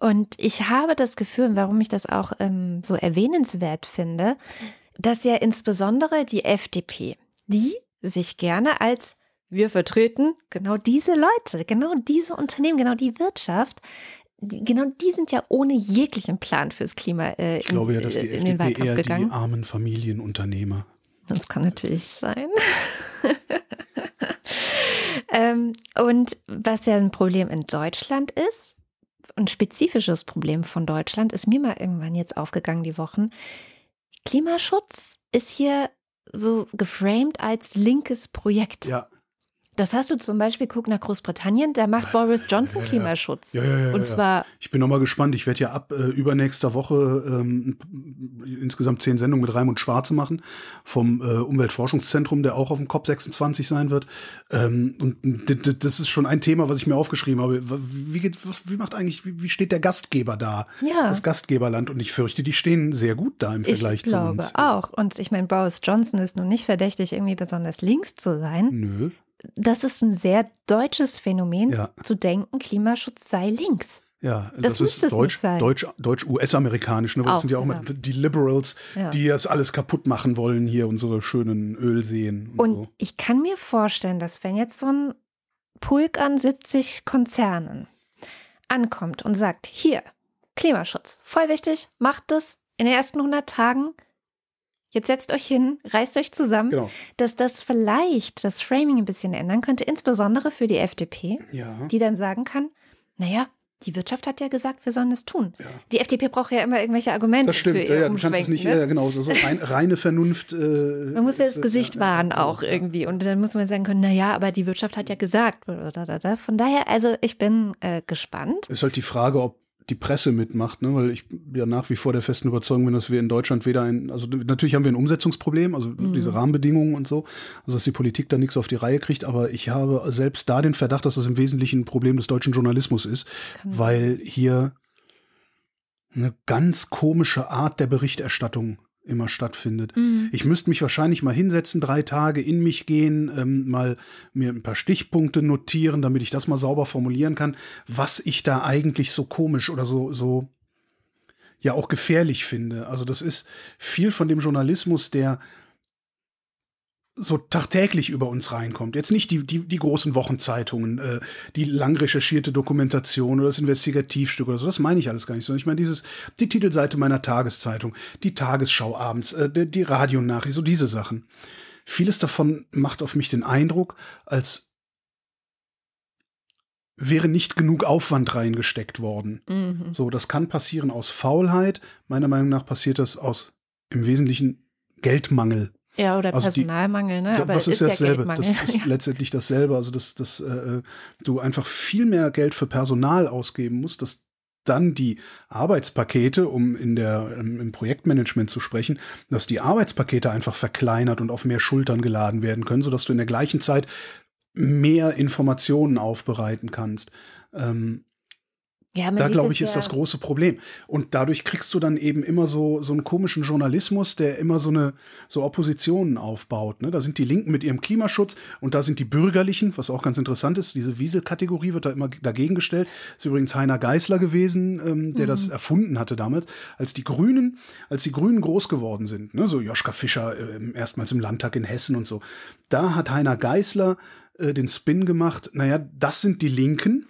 Und ich habe das Gefühl, warum ich das auch ähm, so erwähnenswert finde, dass ja insbesondere die FDP, die sich gerne als wir vertreten genau diese Leute, genau diese Unternehmen, genau die Wirtschaft, genau die sind ja ohne jeglichen Plan fürs Klima äh, Ich glaube ja, in, dass die äh, in den FDP Wahlkampf eher gegangen. die armen Familienunternehmer. Das kann natürlich sein. ähm, und was ja ein Problem in Deutschland ist, ein spezifisches Problem von Deutschland, ist mir mal irgendwann jetzt aufgegangen die Wochen. Klimaschutz ist hier so geframed als linkes Projekt. Ja. Das hast du zum Beispiel, guck nach Großbritannien, da macht Boris Johnson Klimaschutz. Ja, ja, ja, Und zwar Ich bin noch mal gespannt. Ich werde ja ab äh, übernächster Woche ähm, insgesamt zehn Sendungen mit Raimund Schwarze machen vom äh, Umweltforschungszentrum, der auch auf dem COP 26 sein wird. Ähm, und das ist schon ein Thema, was ich mir aufgeschrieben habe. Wie, geht, wie macht eigentlich, wie, wie steht der Gastgeber da? Ja. Das Gastgeberland. Und ich fürchte, die stehen sehr gut da im Vergleich ich glaube zu uns. auch. Und ich meine, Boris Johnson ist nun nicht verdächtig, irgendwie besonders links zu sein. Nö. Das ist ein sehr deutsches Phänomen, Ja. zu denken, Klimaschutz sei links. Ja, Das das, ist deutsch, deutsch, deutsch US-amerikanisch. Ne? Das sind ja auch genau. die Liberals, Ja. die das alles kaputt machen wollen, hier unsere schönen Ölseen. Und, Und so. ich kann mir vorstellen, dass wenn jetzt so ein Pulk an 70 Konzernen ankommt und sagt, hier, Klimaschutz, voll wichtig, macht das in den ersten 100 Tagen, jetzt setzt euch hin, reißt euch zusammen, Genau. dass das vielleicht das Framing ein bisschen ändern könnte, insbesondere für die FDP, Ja. die dann sagen kann, naja, die Wirtschaft hat ja gesagt, wir sollen es tun. Die FDP braucht ja immer irgendwelche Argumente Das stimmt, ja, ja, du kannst es nicht, ne? ja, genau, so, so rein, reine Vernunft. Äh, Man muss ja das Gesicht ja, wahren ja, auch ja. irgendwie. Und dann muss man sagen können, naja, aber die Wirtschaft hat ja gesagt. Von daher, also ich bin äh, gespannt. Ist halt die Frage, ob die Presse mitmacht, ne? weil ich ja nach wie vor der festen Überzeugung bin, dass wir in Deutschland weder ein, also natürlich haben wir ein Umsetzungsproblem, also mhm. diese Rahmenbedingungen und so, also dass die Politik da nichts auf die Reihe kriegt, aber ich habe selbst da den Verdacht, dass das im Wesentlichen ein Problem des deutschen Journalismus ist, Kann weil hier eine ganz komische Art der Berichterstattung immer stattfindet. Mhm. Ich müsste mich wahrscheinlich mal hinsetzen, drei Tage in mich gehen, ähm, mal mir ein paar Stichpunkte notieren, damit ich das mal sauber formulieren kann, was ich da eigentlich so komisch oder so, so ja auch gefährlich finde. Also das ist viel von dem Journalismus, der so tagtäglich über uns reinkommt. Jetzt nicht die, die, die großen Wochenzeitungen, äh, die lang recherchierte Dokumentation oder das Investigativstück oder so, das meine ich alles gar nicht, sondern ich meine dieses, die Titelseite meiner Tageszeitung, die Tagesschau abends, äh, die, die Radionachricht, so diese Sachen. Vieles davon macht auf mich den Eindruck, als wäre nicht genug Aufwand reingesteckt worden. Mhm. So, das kann passieren aus Faulheit. Meiner Meinung nach passiert das aus im Wesentlichen Geldmangel ja, oder also Personalmangel, die, ne? Aber das ist, ist dasselbe. Ja das ist letztendlich dasselbe. Also, dass, dass äh, du einfach viel mehr Geld für Personal ausgeben musst, dass dann die Arbeitspakete, um in der, im Projektmanagement zu sprechen, dass die Arbeitspakete einfach verkleinert und auf mehr Schultern geladen werden können, sodass du in der gleichen Zeit mehr Informationen aufbereiten kannst. Ähm, ja, da glaube ich, ist ja das große Problem. Und dadurch kriegst du dann eben immer so, so einen komischen Journalismus, der immer so eine, so Oppositionen aufbaut. Ne? Da sind die Linken mit ihrem Klimaschutz und da sind die Bürgerlichen, was auch ganz interessant ist. Diese Wiesel-Kategorie wird da immer dagegen gestellt. ist übrigens Heiner Geißler gewesen, ähm, der mhm. das erfunden hatte damals. Als die Grünen, als die Grünen groß geworden sind, ne? so Joschka Fischer äh, erstmals im Landtag in Hessen und so. Da hat Heiner Geißler äh, den Spin gemacht, naja, das sind die Linken,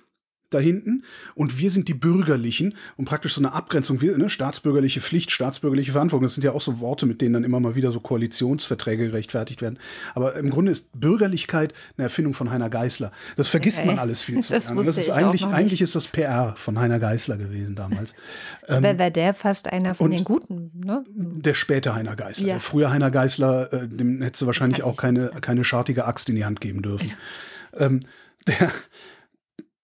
da hinten und wir sind die Bürgerlichen und praktisch so eine Abgrenzung, ne, staatsbürgerliche Pflicht, staatsbürgerliche Verantwortung, das sind ja auch so Worte, mit denen dann immer mal wieder so Koalitionsverträge gerechtfertigt werden. Aber im Grunde ist Bürgerlichkeit eine Erfindung von Heiner Geißler. Das vergisst okay. man alles viel zu das gerne. Das ist eigentlich, eigentlich ist das PR von Heiner Geißler gewesen damals. ähm, Wäre der fast einer von den Guten, ne? Der späte Heiner Geißler. Ja. Der frühe Heiner Geißler, äh, dem hätte sie wahrscheinlich auch keine, keine schartige Axt in die Hand geben dürfen. ähm, der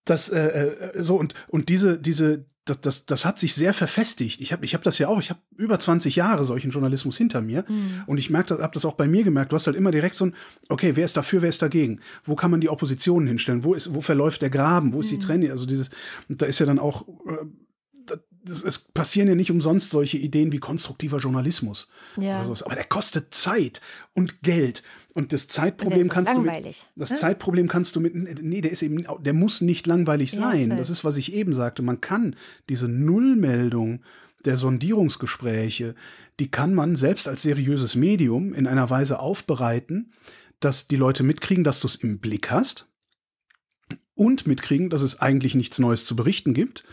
das äh, äh, so und und diese diese das, das, das hat sich sehr verfestigt. Ich habe ich hab das ja auch, ich habe über 20 Jahre solchen Journalismus hinter mir mhm. und ich merke, habe das auch bei mir gemerkt. Du hast halt immer direkt so ein, okay, wer ist dafür, wer ist dagegen? Wo kann man die Oppositionen hinstellen? Wo ist, wo verläuft der Graben? Wo ist mhm. die Trennung? Also dieses, da ist ja dann auch äh, es, es passieren ja nicht umsonst solche Ideen wie konstruktiver Journalismus. Ja. Aber der kostet Zeit und Geld. Und das Zeitproblem und kannst langweilig, du mit, das ne? Zeitproblem kannst du mit, nee, der ist eben, der muss nicht langweilig sein. Ja, das ist, was ich eben sagte. Man kann diese Nullmeldung der Sondierungsgespräche, die kann man selbst als seriöses Medium in einer Weise aufbereiten, dass die Leute mitkriegen, dass du es im Blick hast und mitkriegen, dass es eigentlich nichts Neues zu berichten gibt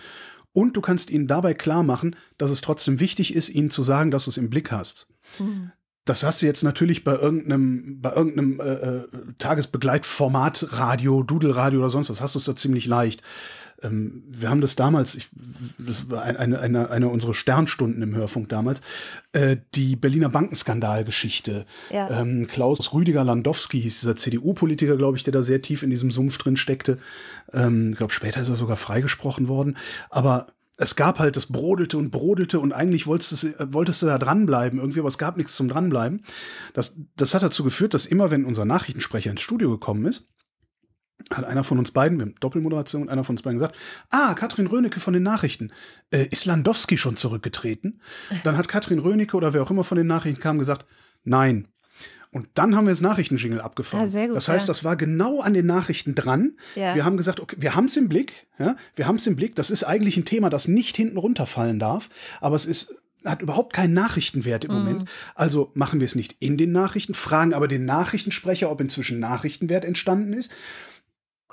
und du kannst ihnen dabei klar machen, dass es trotzdem wichtig ist, ihnen zu sagen, dass du es im Blick hast. Mhm. Das hast du jetzt natürlich bei irgendeinem, bei irgendeinem äh, äh, Tagesbegleitformat, Radio, Dudelradio oder sonst was, hast du es da ziemlich leicht. Ähm, wir haben das damals, ich, das war eine, eine, eine unserer Sternstunden im Hörfunk damals, äh, die Berliner Bankenskandalgeschichte. Ja. Ähm, Klaus Rüdiger Landowski hieß dieser CDU-Politiker, glaube ich, der da sehr tief in diesem Sumpf drin steckte. Ähm, ich glaube, später ist er sogar freigesprochen worden. Aber es gab halt, das brodelte und brodelte und eigentlich wolltest du, wolltest du da dranbleiben irgendwie, aber es gab nichts zum dranbleiben. Das, das hat dazu geführt, dass immer, wenn unser Nachrichtensprecher ins Studio gekommen ist, hat einer von uns beiden, wir haben Doppelmoderation, einer von uns beiden gesagt, ah, Katrin Rönecke von den Nachrichten, äh, ist Landowski schon zurückgetreten? Dann hat Katrin Rönecke oder wer auch immer von den Nachrichten kam gesagt, nein. Und dann haben wir das Nachrichtenjingle abgefahren. Ja, gut, das heißt, ja. das war genau an den Nachrichten dran. Ja. Wir haben gesagt, okay, wir haben es im Blick, ja, wir haben es im Blick. Das ist eigentlich ein Thema, das nicht hinten runterfallen darf, aber es ist hat überhaupt keinen Nachrichtenwert im mm. Moment. Also machen wir es nicht in den Nachrichten, fragen aber den Nachrichtensprecher, ob inzwischen Nachrichtenwert entstanden ist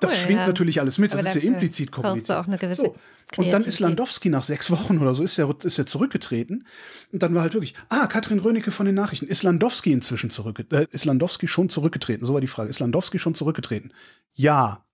das schwingt ja. natürlich alles mit, das ist ja implizit kommuniziert. Auch eine gewisse so. Und dann ist Landowski nach sechs Wochen oder so, ist er, ist er zurückgetreten. Und dann war halt wirklich, ah, Katrin Rönecke von den Nachrichten. Ist Landowski inzwischen zurückgetreten? Äh, ist Landowski schon zurückgetreten? So war die Frage. Ist Landowski schon zurückgetreten? Ja.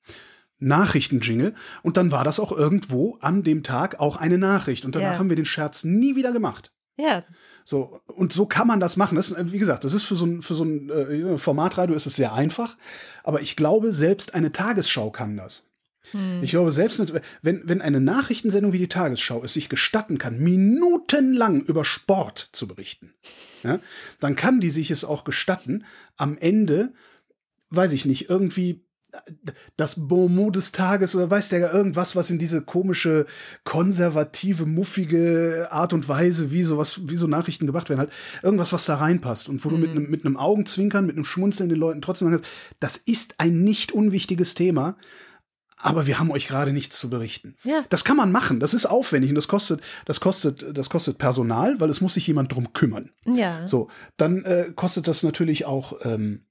Nachrichtenjingle. Und dann war das auch irgendwo an dem Tag auch eine Nachricht. Und danach ja. haben wir den Scherz nie wieder gemacht. Ja. So, und so kann man das machen. Das ist, wie gesagt, das ist für so ein, für so ein äh, Formatradio ist es sehr einfach. Aber ich glaube, selbst eine Tagesschau kann das. Hm. Ich glaube, selbst nicht, wenn, wenn eine Nachrichtensendung wie die Tagesschau es sich gestatten kann, minutenlang über Sport zu berichten, ja, dann kann die sich es auch gestatten, am Ende, weiß ich nicht, irgendwie das Bonmot des Tages oder weiß der irgendwas, was in diese komische, konservative, muffige Art und Weise, wie sowas, wie so Nachrichten gemacht werden, halt, irgendwas, was da reinpasst und wo mhm. du mit einem, mit einem Augenzwinkern, mit einem Schmunzeln den Leuten trotzdem sagst, das ist ein nicht unwichtiges Thema, aber wir haben euch gerade nichts zu berichten. Ja. Das kann man machen, das ist aufwendig und das kostet, das kostet, das kostet Personal, weil es muss sich jemand drum kümmern. Ja. So, dann äh, kostet das natürlich auch ähm,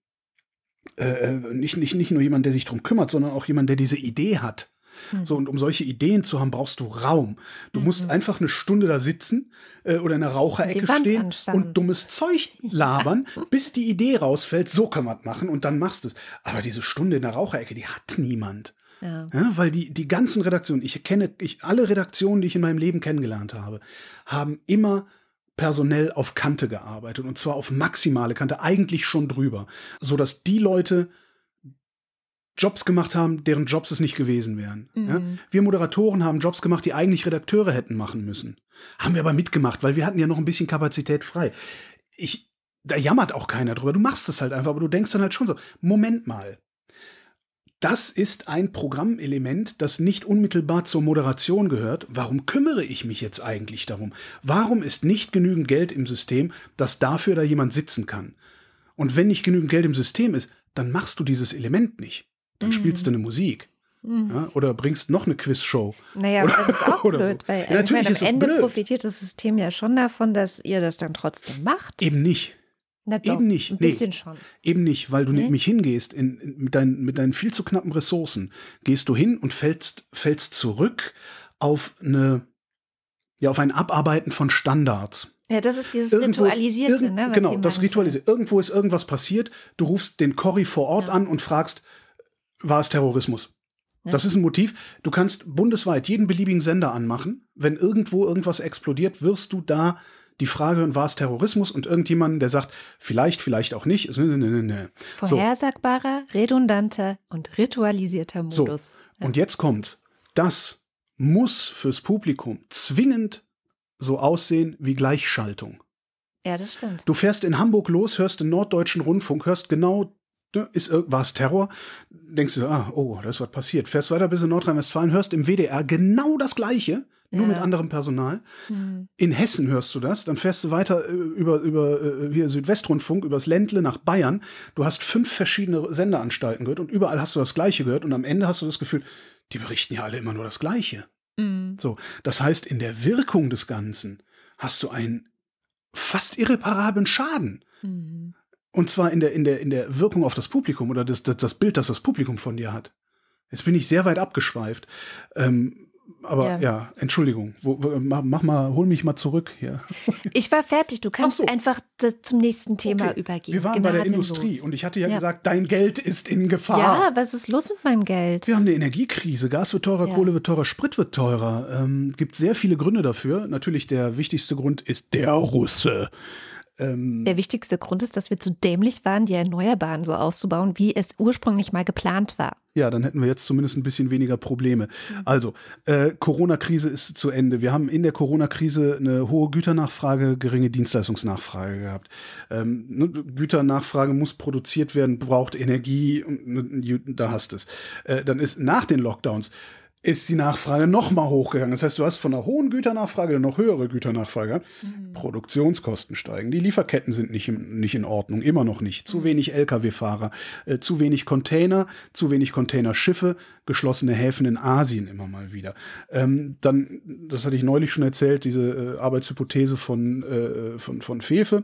äh, äh nicht, nicht, nicht nur jemand, der sich drum kümmert, sondern auch jemand, der diese Idee hat. Hm. So, und um solche Ideen zu haben, brauchst du Raum. Du mhm. musst einfach eine Stunde da sitzen äh, oder in der Raucherecke stehen anstanden. und dummes Zeug labern, ja. bis die Idee rausfällt, so kann man machen und dann machst du es. Aber diese Stunde in der Raucherecke, die hat niemand. Ja. ja. weil die, die ganzen Redaktionen, ich kenne, ich, alle Redaktionen, die ich in meinem Leben kennengelernt habe, haben immer personell auf Kante gearbeitet und zwar auf maximale Kante, eigentlich schon drüber, so dass die Leute Jobs gemacht haben, deren Jobs es nicht gewesen wären. Mhm. Ja? Wir Moderatoren haben Jobs gemacht, die eigentlich Redakteure hätten machen müssen. Haben wir aber mitgemacht, weil wir hatten ja noch ein bisschen Kapazität frei. Ich, da jammert auch keiner drüber. Du machst es halt einfach, aber du denkst dann halt schon so, Moment mal das ist ein Programmelement, das nicht unmittelbar zur Moderation gehört. Warum kümmere ich mich jetzt eigentlich darum? Warum ist nicht genügend Geld im System, dass dafür da jemand sitzen kann? Und wenn nicht genügend Geld im System ist, dann machst du dieses Element nicht. Dann mhm. spielst du eine Musik. Mhm. Ja, oder bringst noch eine Quizshow. Naja, oder, das ist auch blöd, so. weil ja, natürlich meine, am Ende blöd. profitiert das System ja schon davon, dass ihr das dann trotzdem macht. Eben nicht. Na doch, eben nicht. Ein bisschen nee, schon. Eben nicht, weil du nee? nämlich hingehst, in, in, mit, deinen, mit deinen viel zu knappen Ressourcen, gehst du hin und fällst, fällst zurück auf eine, ja, auf ein Abarbeiten von Standards. Ja, das ist dieses Irgendwo Ritualisierte, ist, irgend, ne? Genau, das Ritualisierte. Irgendwo ist irgendwas passiert, du rufst den Corrie vor Ort ja. an und fragst, war es Terrorismus? Ja. Das ist ein Motiv. Du kannst bundesweit jeden beliebigen Sender anmachen. Wenn irgendwo irgendwas explodiert, wirst du da die Frage hören, war es Terrorismus und irgendjemand, der sagt, vielleicht, vielleicht auch nicht. Ne, ne, ne, Vorhersagbarer, so. redundanter und ritualisierter Modus. So. Und jetzt kommt's. Das muss fürs Publikum zwingend so aussehen wie Gleichschaltung. Ja, das stimmt. Du fährst in Hamburg los, hörst den Norddeutschen Rundfunk, hörst genau ist, war es Terror? Denkst du, ah, oh, da ist was passiert. Fährst weiter bis in Nordrhein-Westfalen, hörst im WDR genau das Gleiche, nur ja. mit anderem Personal. Mhm. In Hessen hörst du das, dann fährst du weiter äh, über, über äh, hier Südwestrundfunk, übers Ländle nach Bayern. Du hast fünf verschiedene Sendeanstalten gehört und überall hast du das Gleiche gehört und am Ende hast du das Gefühl, die berichten ja alle immer nur das Gleiche. Mhm. So, das heißt, in der Wirkung des Ganzen hast du einen fast irreparablen Schaden. Mhm. Und zwar in der, in der, in der Wirkung auf das Publikum oder das, das, das Bild, das das Publikum von dir hat. Jetzt bin ich sehr weit abgeschweift. Ähm, aber ja, ja Entschuldigung. Wo, mach, mach, mal, hol mich mal zurück hier. Ich war fertig. Du kannst so. einfach zum nächsten Thema okay. übergehen. Wir waren bei der Industrie und ich hatte ja, ja, gesagt, dein Geld ist in Gefahr. Ja, was ist los mit meinem Geld? Wir haben eine Energiekrise. Gas wird teurer, ja. Kohle wird teurer, Sprit wird teurer. Ähm, gibt sehr viele Gründe dafür. Natürlich der wichtigste Grund ist der Russe. Ähm, Der wichtigste Grund ist, dass wir zu dämlich waren, die Erneuerbaren so auszubauen, wie es ursprünglich mal geplant war. Ja, dann hätten wir jetzt zumindest ein bisschen weniger Probleme. Also, äh, Corona-Krise ist zu Ende. Wir haben in der Corona-Krise eine hohe Güternachfrage, geringe Dienstleistungsnachfrage gehabt. Ähm, ne, Güternachfrage muss produziert werden, braucht Energie, ne, da hast es. Äh, dann ist nach den Lockdowns ist die Nachfrage noch mal hochgegangen. Das heißt, du hast von einer hohen Güternachfrage eine noch höhere Güternachfrage. Mhm. Produktionskosten steigen. Die Lieferketten sind nicht, nicht in Ordnung, immer noch nicht. Zu mhm. wenig Lkw-Fahrer, äh, zu wenig Container, zu wenig Containerschiffe, geschlossene Häfen in Asien immer mal wieder. Ähm, dann, das hatte ich neulich schon erzählt, diese äh, Arbeitshypothese von, äh, von, von Fefe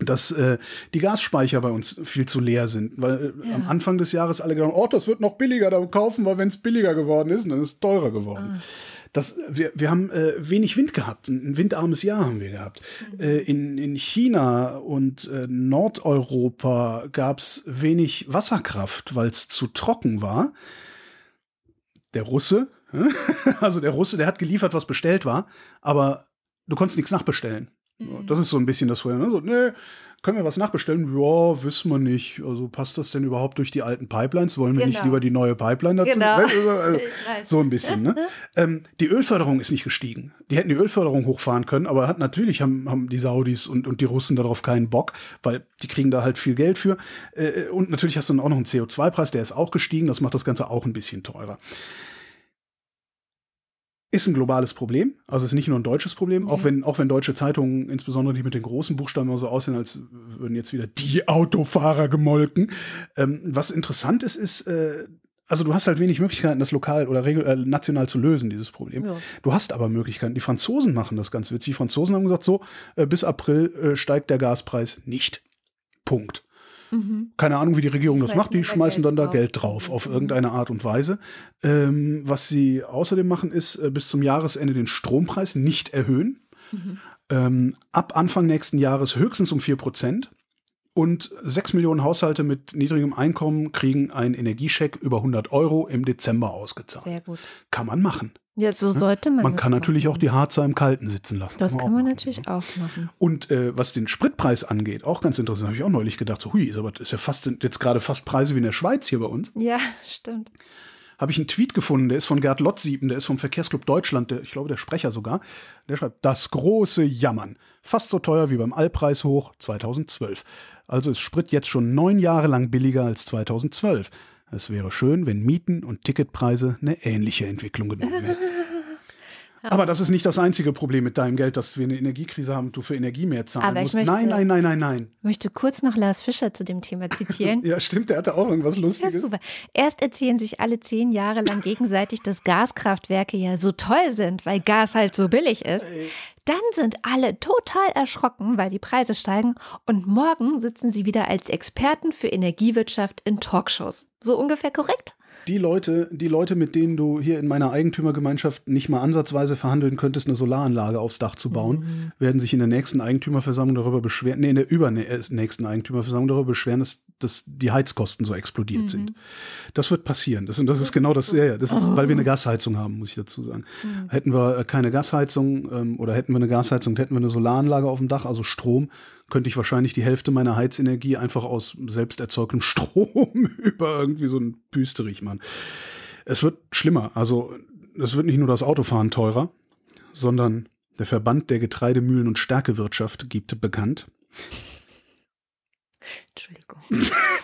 dass äh, die Gasspeicher bei uns viel zu leer sind, weil äh, ja. am Anfang des Jahres alle gedacht, oh, das wird noch billiger, da kaufen wir, wenn es billiger geworden ist, dann ist es teurer geworden. Ah. Das, wir, wir haben äh, wenig Wind gehabt, ein windarmes Jahr haben wir gehabt. Mhm. Äh, in, in China und äh, Nordeuropa gab es wenig Wasserkraft, weil es zu trocken war. Der Russe, also der Russe, der hat geliefert, was bestellt war, aber du konntest nichts nachbestellen. Das ist so ein bisschen das Vorher. Ne? So, nee, können wir was nachbestellen? Ja, wissen wir nicht. Also passt das denn überhaupt durch die alten Pipelines? Wollen wir nicht Genau. lieber die neue Pipeline dazu? Genau. Weiß. So ein bisschen, ne? ähm, die Ölförderung ist nicht gestiegen. Die hätten die Ölförderung hochfahren können, aber hat natürlich haben, haben die Saudis und, und die Russen darauf keinen Bock, weil die kriegen da halt viel Geld für. Äh, und natürlich hast du dann auch noch einen CO2-Preis, der ist auch gestiegen. Das macht das Ganze auch ein bisschen teurer. Ist ein globales Problem, also ist nicht nur ein deutsches Problem, auch wenn auch wenn deutsche Zeitungen, insbesondere die mit den großen Buchstaben, so aussehen, als würden jetzt wieder die Autofahrer gemolken. Ähm, was interessant ist, ist, äh, also du hast halt wenig Möglichkeiten, das lokal oder äh, national zu lösen, dieses Problem. Ja. Du hast aber Möglichkeiten. Die Franzosen machen das ganz witzig. Die Franzosen haben gesagt, so, äh, bis April äh, steigt der Gaspreis nicht. Punkt. Mhm. Keine Ahnung, wie die Regierung das macht. Die da schmeißen Geld dann da drauf. Geld drauf, auf Mhm. irgendeine Art und Weise. Ähm, was sie außerdem machen, ist äh, bis zum Jahresende den Strompreis nicht erhöhen. Mhm. Ähm, ab Anfang nächsten Jahres höchstens um 4 Prozent. Und sechs Millionen Haushalte mit niedrigem Einkommen kriegen einen Energiescheck über 100 Euro im Dezember ausgezahlt. Sehr gut. Kann man machen. Ja, so sollte man. Man kann natürlich auch machen. die Harzer im Kalten sitzen lassen. Das man kann man machen. natürlich auch machen. Und äh, was den Spritpreis angeht, auch ganz interessant, habe ich auch neulich gedacht, so, hui, ist aber das ist ja fast sind jetzt gerade fast Preise wie in der Schweiz hier bei uns. Ja, stimmt. Habe ich einen Tweet gefunden, der ist von Gerd Lottsieben, der ist vom Verkehrsclub Deutschland, der, ich glaube der Sprecher sogar. Der schreibt, das große Jammern. Fast so teuer wie beim Allpreis hoch 2012. Also ist Sprit jetzt schon neun Jahre lang billiger als 2012. Es wäre schön, wenn Mieten und Ticketpreise eine ähnliche Entwicklung genommen hätten. Aber das ist nicht das einzige Problem mit deinem Geld, dass wir eine Energiekrise haben und du für Energie mehr zahlen Aber musst. möchte- Nein, nein, nein, nein, nein. Ich möchte kurz noch Lars Fischer zu dem Thema zitieren. Ja, stimmt, der hatte auch irgendwas Ja, Lustiges. super. Erst erzählen sich alle zehn Jahre lang gegenseitig, dass Gaskraftwerke ja so toll sind, weil Gas halt so billig ist. Dann sind alle total erschrocken, weil die Preise steigen. Und morgen sitzen sie wieder als Experten für Energiewirtschaft in Talkshows. So ungefähr korrekt? Die Leute, die Leute, mit denen du hier in meiner Eigentümergemeinschaft nicht mal ansatzweise verhandeln könntest, eine Solaranlage aufs Dach zu bauen, werden sich in der nächsten Eigentümerversammlung darüber beschweren, nee, in der übernächsten Eigentümerversammlung darüber beschweren, dass, dass die Heizkosten so explodiert sind. Das wird passieren. Das, und das, ist genau das, ja, ja, das ist, weil wir eine Gasheizung haben, muss ich dazu sagen. Hätten wir äh, keine Gasheizung ähm, oder hätten wir eine Gasheizung, hätten wir eine Solaranlage auf dem Dach, also Strom, könnte ich wahrscheinlich die Hälfte meiner Heizenergie einfach aus selbst erzeugtem Strom über irgendwie so ein Büsterich machen. Es wird schlimmer. Also es wird nicht nur das Autofahren teurer, sondern der Verband der Getreidemühlen und Stärkewirtschaft gibt bekannt. Entschuldigung.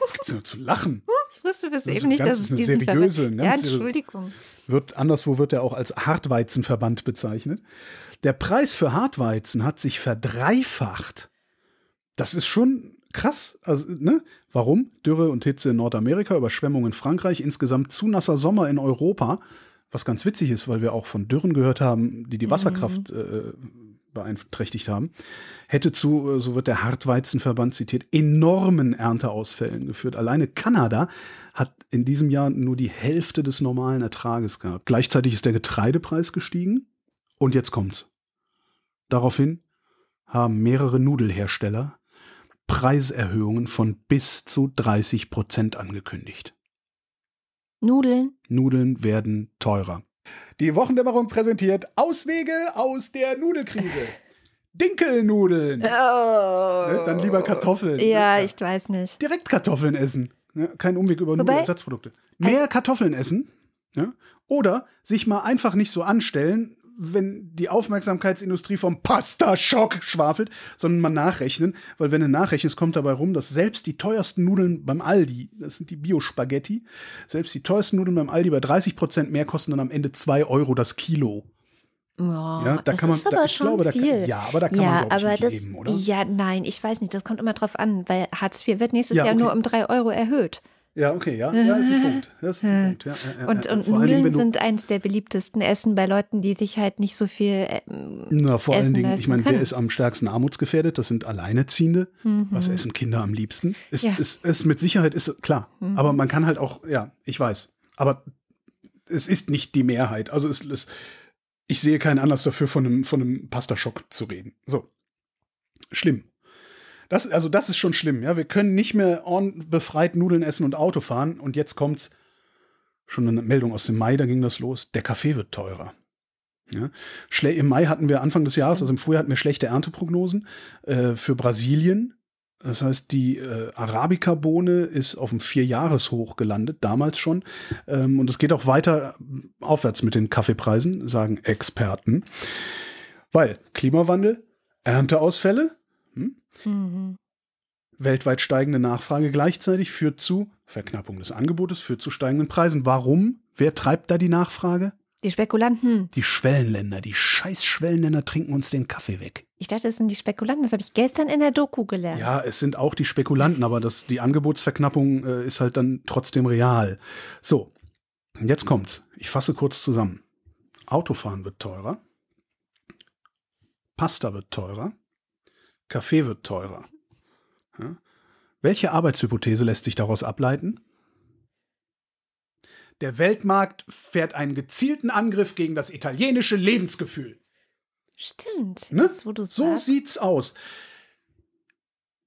Was gibt's denn zu lachen? Ich wusste bis eben nicht, dass das es diesen seriöse, Verband- eine Ja, Entschuldigung. Wird anderswo wird er auch als Hartweizenverband bezeichnet. Der Preis für Hartweizen hat sich verdreifacht. Das ist schon krass. Also, ne? Warum? Dürre und Hitze in Nordamerika, Überschwemmung in Frankreich, insgesamt zu nasser Sommer in Europa. Was ganz witzig ist, weil wir auch von Dürren gehört haben, die die Wasserkraft äh, beeinträchtigt haben, hätte zu, äh, so wird der Hartweizenverband zitiert, enormen Ernteausfällen geführt. Alleine Kanada hat in diesem Jahr nur die Hälfte des normalen Ertrages gehabt. Gleichzeitig ist der Getreidepreis gestiegen und jetzt kommt's. Daraufhin haben mehrere Nudelhersteller Preiserhöhungen von bis zu 30 Prozent angekündigt. Nudeln. Nudeln werden teurer. Die Wochendämmerung präsentiert Auswege aus der Nudelkrise. Dinkelnudeln. Oh. Ne, Dann lieber Kartoffeln. Ja, Ne? ich weiß nicht. Direkt Kartoffeln essen. Ne? Kein Umweg über Nudelersatzprodukte. Mehr Kartoffeln essen. Ja? Oder sich mal einfach nicht so anstellen, wenn die Aufmerksamkeitsindustrie vom Pasta-Schock schwafelt, sondern mal nachrechnen, weil wenn du nachrechnest, kommt dabei rum, dass selbst die teuersten Nudeln beim Aldi, das sind die Bio-Spaghetti, selbst die teuersten Nudeln beim Aldi bei 30 Prozent mehr kosten dann am Ende 2 Euro das Kilo. Oh, Ja, da das kann man- ist da- aber ich schon glaube, da kann- viel. ja, aber da kann man, ja, ich, aber nicht das, leben, oder? Ja, nein, ich weiß nicht, das kommt immer drauf an, weil Hartz IV wird nächstes Ja, Jahr okay. nur um drei Euro erhöht. Ja, okay, ja, ja, ist ein Punkt. Das ist ein Punkt. Ja, ja, ja, Und, ja. und Vor allen Dingen, Nudeln sind eins der beliebtesten Essen bei Leuten, die sich halt nicht so viel. ähm, Na, vor allen Essen Dingen, ich meine, wer ist am stärksten armutsgefährdet? Das sind Alleinerziehende. Was essen Kinder am liebsten? Ist, Mhm. Ja. Mhm. ist, ist mit Sicherheit ist klar. Aber man kann halt auch, ja, ich weiß. Aber es ist nicht die Mehrheit. Also es ist, ich sehe keinen Anlass dafür, von einem, von einem Pastaschock zu reden. So. Schlimm. Das, also das ist schon schlimm, ja. Wir können nicht mehr befreit Nudeln essen und Auto fahren. Und jetzt kommt's schon eine Meldung aus dem Mai, da ging das los. Der Kaffee wird teurer. Ja. Im Mai hatten wir Anfang des Jahres, also im Frühjahr hatten wir schlechte Ernteprognosen äh, für Brasilien. Das heißt, die äh, Arabica-Bohne ist auf dem Vierjahreshoch gelandet, damals schon. Ähm, und es geht auch weiter aufwärts mit den Kaffeepreisen, sagen Experten. Weil Klimawandel, Ernteausfälle, hm? mhm. weltweit steigende Nachfrage gleichzeitig führt zu Verknappung des Angebotes, führt zu steigenden Preisen. Warum? Wer treibt da die Nachfrage? Die Spekulanten. Die Schwellenländer, die scheiß Schwellenländer trinken uns den Kaffee weg. Ich dachte, es sind die Spekulanten. Das habe ich gestern in der Doku gelernt. Ja, es sind auch die Spekulanten, aber das, die Angebotsverknappung äh, ist halt dann trotzdem real. So, jetzt kommt's. Ich fasse kurz zusammen. Autofahren wird teurer. Pasta wird teurer. Kaffee wird teurer. Ja? Welche Arbeitshypothese lässt sich daraus ableiten? Der Weltmarkt fährt einen gezielten Angriff gegen das italienische Lebensgefühl. Stimmt. Ne? Jetzt, so sagst. sieht's aus.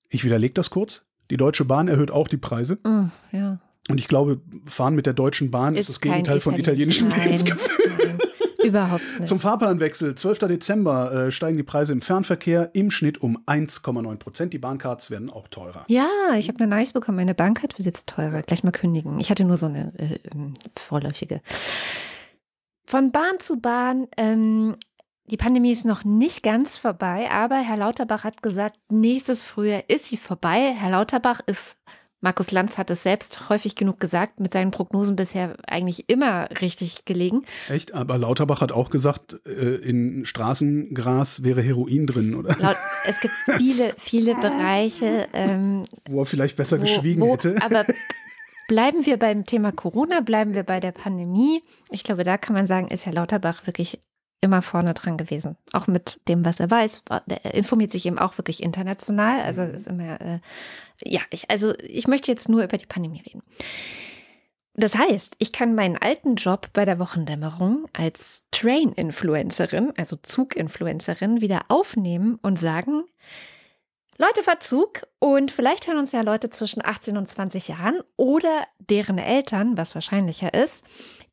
Ich widerlege das kurz. Die Deutsche Bahn erhöht auch die Preise. Mm, ja. Und ich glaube, fahren mit der Deutschen Bahn ist, ist das Gegenteil von italienischem Lebensgefühl. Überhaupt nicht. Zum Fahrplanwechsel, 12. Dezember, äh, steigen die Preise im Fernverkehr im Schnitt um 1,9 Prozent. Die Bahncards werden auch teurer. Ja, ich habe eine Nice bekommen. Meine Bahncard wird jetzt teurer. Gleich mal kündigen. Ich hatte nur so eine äh, ähm, vorläufige. Von Bahn zu Bahn. Ähm, die Pandemie ist noch nicht ganz vorbei, aber Herr Lauterbach hat gesagt, nächstes Frühjahr ist sie vorbei. Herr Lauterbach ist Markus Lanz hat es selbst häufig genug gesagt, mit seinen Prognosen bisher eigentlich immer richtig gelegen. Echt? Aber Lauterbach hat auch gesagt, äh, in Straßengras wäre Heroin drin, oder? Laut, es gibt viele, viele Bereiche, ähm, wo er vielleicht besser wo, geschwiegen wo, hätte. Aber bleiben wir beim Thema Corona, bleiben wir bei der Pandemie. Ich glaube, da kann man sagen, ist Herr Lauterbach wirklich immer vorne dran gewesen. Auch mit dem, was er weiß. Er informiert sich eben auch wirklich international. Also ist immer, äh, ja, ich, also ich möchte jetzt nur über die Pandemie reden. Das heißt, ich kann meinen alten Job bei der Wochendämmerung als Train-Influencerin, also Zug-Influencerin, wieder aufnehmen und sagen, Leute Verzug und vielleicht hören uns ja Leute zwischen 18 und 20 Jahren oder deren Eltern, was wahrscheinlicher ist.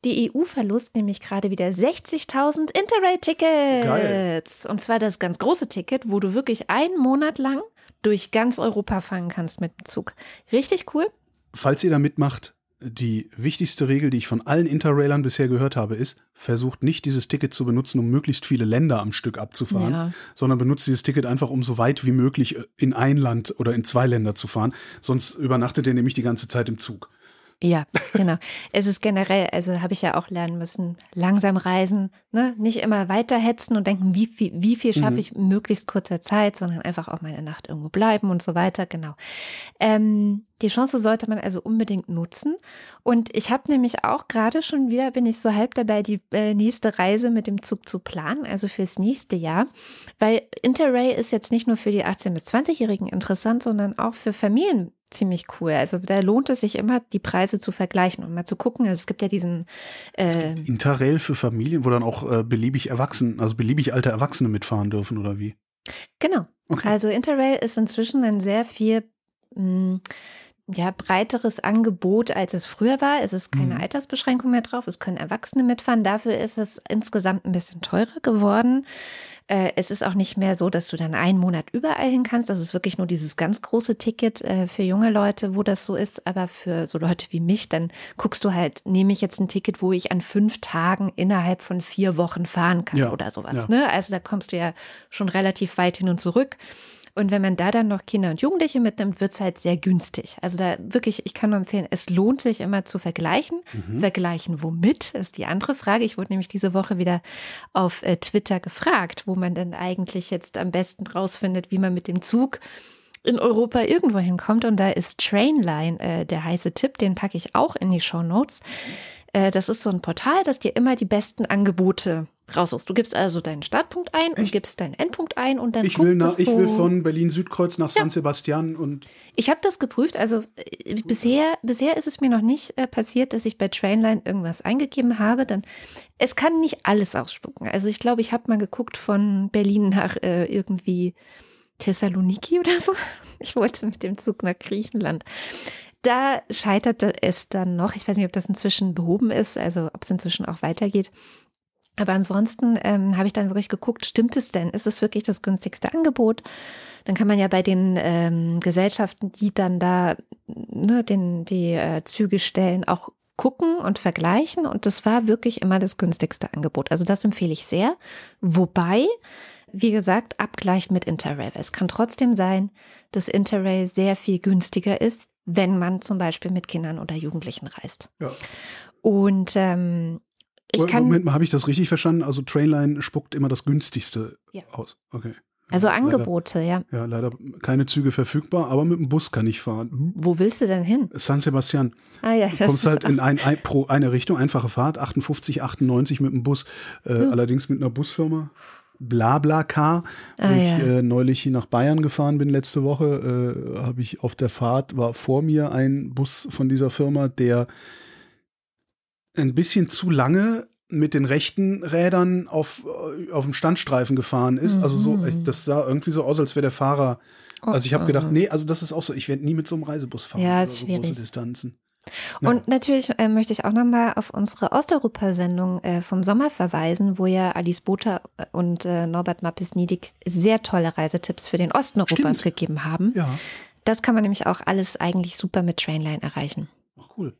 Die EU verlust nämlich gerade wieder 60.000 Interrail-Tickets. Und zwar das ganz große Ticket, wo du wirklich einen Monat lang durch ganz Europa fahren kannst mit dem Zug. Richtig cool. Falls ihr da mitmacht, die wichtigste Regel, die ich von allen Interrailern bisher gehört habe, ist, versucht nicht dieses Ticket zu benutzen, um möglichst viele Länder am Stück abzufahren, ja. sondern benutzt dieses Ticket einfach, um so weit wie möglich in ein Land oder in zwei Länder zu fahren. Sonst übernachtet ihr nämlich die ganze Zeit im Zug. Ja, genau. es ist generell, also habe ich ja auch lernen müssen, langsam reisen, ne? nicht immer weiterhetzen und denken, wie viel, wie viel schaffe mhm. ich in möglichst kurzer Zeit, sondern einfach auch meine Nacht irgendwo bleiben und so weiter. Genau. Ähm, die Chance sollte man also unbedingt nutzen. Und ich habe nämlich auch gerade schon wieder, bin ich so halb dabei, die äh, nächste Reise mit dem Zug zu planen, also fürs nächste Jahr. Weil Interrail ist jetzt nicht nur für die 18- bis 20-Jährigen interessant, sondern auch für Familien ziemlich cool. Also da lohnt es sich immer, die Preise zu vergleichen und mal zu gucken. Also es gibt ja diesen äh, Interrail für Familien, wo dann auch äh, beliebig Erwachsene, also beliebig alte Erwachsene mitfahren dürfen oder wie? Genau. Okay. Also Interrail ist inzwischen ein sehr viel mh, hm, ja, breiteres Angebot, als es früher war. Es ist keine mhm. Altersbeschränkung mehr drauf. Es können Erwachsene mitfahren. Dafür ist es insgesamt ein bisschen teurer geworden. Äh, es ist auch nicht mehr so, dass du dann einen Monat überall hin kannst. Das ist wirklich nur dieses ganz große Ticket äh, für junge Leute, wo das so ist. Aber für so Leute wie mich, dann guckst du halt, nehme ich jetzt ein Ticket, wo ich an fünf Tagen innerhalb von vier Wochen fahren kann ja. oder sowas. Ja. Ne? Also da kommst du ja schon relativ weit hin und zurück. Und wenn man da dann noch Kinder und Jugendliche mitnimmt, wird es halt sehr günstig. Also da wirklich, ich kann nur empfehlen, es lohnt sich immer zu vergleichen. Mhm. Vergleichen womit, ist die andere Frage. Ich wurde nämlich diese Woche wieder auf äh, Twitter gefragt, wo man denn eigentlich jetzt am besten rausfindet, wie man mit dem Zug in Europa irgendwo hinkommt. Und da ist Trainline äh, der heiße Tipp, den packe ich auch in die Show Notes. Äh, das ist so ein Portal, das dir immer die besten Angebote raussuchst. Du gibst also deinen Startpunkt ein Echt? und gibst deinen Endpunkt ein und dann ich will, nach, so ich will von Berlin Südkreuz nach ja. San Sebastian und ich habe das geprüft. Also äh, bisher bisher ist es mir noch nicht äh, passiert, dass ich bei Trainline irgendwas eingegeben habe. Dann es kann nicht alles ausspucken. Also ich glaube, ich habe mal geguckt von Berlin nach äh, irgendwie Thessaloniki oder so. Ich wollte mit dem Zug nach Griechenland. Da scheiterte es dann noch. Ich weiß nicht, ob das inzwischen behoben ist, also ob es inzwischen auch weitergeht. Aber ansonsten ähm, habe ich dann wirklich geguckt, stimmt es denn? Ist es wirklich das günstigste Angebot? Dann kann man ja bei den ähm, Gesellschaften, die dann da ne, den, die äh, Züge stellen, auch gucken und vergleichen. Und das war wirklich immer das günstigste Angebot. Also das empfehle ich sehr. Wobei, wie gesagt, abgleicht mit Interrail. Es kann trotzdem sein, dass Interrail sehr viel günstiger ist, wenn man zum Beispiel mit Kindern oder Jugendlichen reist. Ja. Und ähm, ich kann. Moment mal, habe ich das richtig verstanden? Also Trainline spuckt immer das günstigste Ja. aus. Okay. Also Leider- Angebote, ja. Ja, leider keine Züge verfügbar, aber mit dem Bus kann ich fahren. Wo willst du denn hin? San Sebastian. Ah ja, Du das kommst ist, halt in ein, ein, pro eine Richtung, einfache Fahrt, 58, 98 mit dem Bus, äh, allerdings mit einer Busfirma. BlaBlaCar, wo Ah, ich ja. äh, neulich hier nach Bayern gefahren bin letzte Woche, äh, habe ich auf der Fahrt, war vor mir ein Bus von dieser Firma, der ein bisschen zu lange mit den rechten Rädern auf, äh, auf dem Standstreifen gefahren ist. Also so, Mhm. das sah irgendwie so aus, als wäre der Fahrer. Also ich habe Oh, gedacht, oh. nee, also das ist auch so, ich werde nie mit so einem Reisebus fahren. Ja, ist so schwierig. große Distanzen. Und natürlich äh, möchte ich auch nochmal auf unsere Osteuropa-Sendung äh, vom Sommer verweisen, wo ja Alice Botha und äh, Norbert Mappes-Niedig sehr tolle Reisetipps für den Osten Europas Stimmt. gegeben haben. Ja. Das kann man nämlich auch alles eigentlich super mit Trainline erreichen. Ach, cool.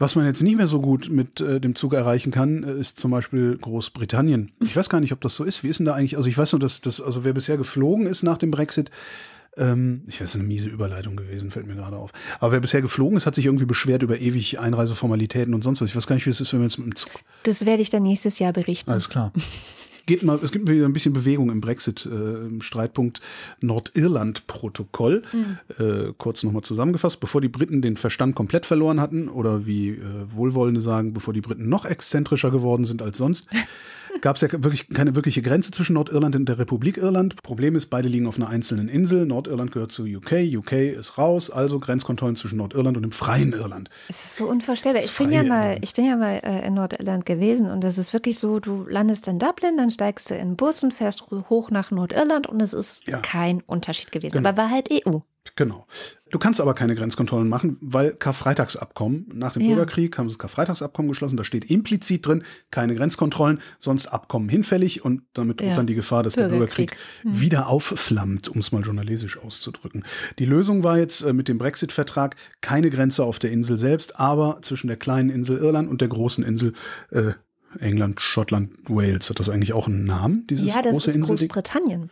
Was man jetzt nicht mehr so gut mit äh, dem Zug erreichen kann, äh, ist zum Beispiel Großbritannien. Ich weiß gar nicht, ob das so ist. Wie ist denn da eigentlich? Also ich weiß nur, dass das, also wer bisher geflogen ist nach dem Brexit, ähm, ich weiß, das ist eine miese Überleitung gewesen, fällt mir gerade auf. Aber wer bisher geflogen ist, hat sich irgendwie beschwert über ewig Einreiseformalitäten und sonst was. Ich weiß gar nicht, wie es ist, wenn man jetzt mit dem Zug Das werde ich dann nächstes Jahr berichten. alles klar. Geht mal, es gibt wieder ein bisschen Bewegung im Brexit, äh, im Streitpunkt Nordirland-Protokoll. Äh, kurz nochmal zusammengefasst, bevor die Briten den Verstand komplett verloren hatten, oder wie äh, Wohlwollende sagen, bevor die Briten noch exzentrischer geworden sind als sonst, gab es ja wirklich keine wirkliche Grenze zwischen Nordirland und der Republik Irland. Problem ist, beide liegen auf einer einzelnen Insel. Nordirland gehört zu UK, UK ist raus, also Grenzkontrollen zwischen Nordirland und dem freien Irland. Es ist so unvorstellbar. Das Ich bin ja mal, Irland. ich bin ja mal äh, in Nordirland gewesen und es ist wirklich so, du landest in Dublin, dann steigst du in den Bus und fährst hoch nach Nordirland und es ist Ja. kein Unterschied gewesen. Genau. Aber war halt EU. Genau. Du kannst aber keine Grenzkontrollen machen, weil Karfreitagsabkommen, nach dem Ja. Bürgerkrieg haben sie das Karfreitagsabkommen geschlossen, da steht implizit drin, keine Grenzkontrollen, sonst Abkommen hinfällig und damit droht Ja. dann die Gefahr, dass der Bürgerkrieg. Bürgerkrieg wieder aufflammt, um es mal journalistisch auszudrücken. Die Lösung war jetzt äh, mit dem Brexit-Vertrag keine Grenze auf der Insel selbst, aber zwischen der kleinen Insel Irland und der großen Insel äh, England, Schottland, Wales. Hat das eigentlich auch einen Namen, dieses ja, das große ist Inselding? Großbritannien.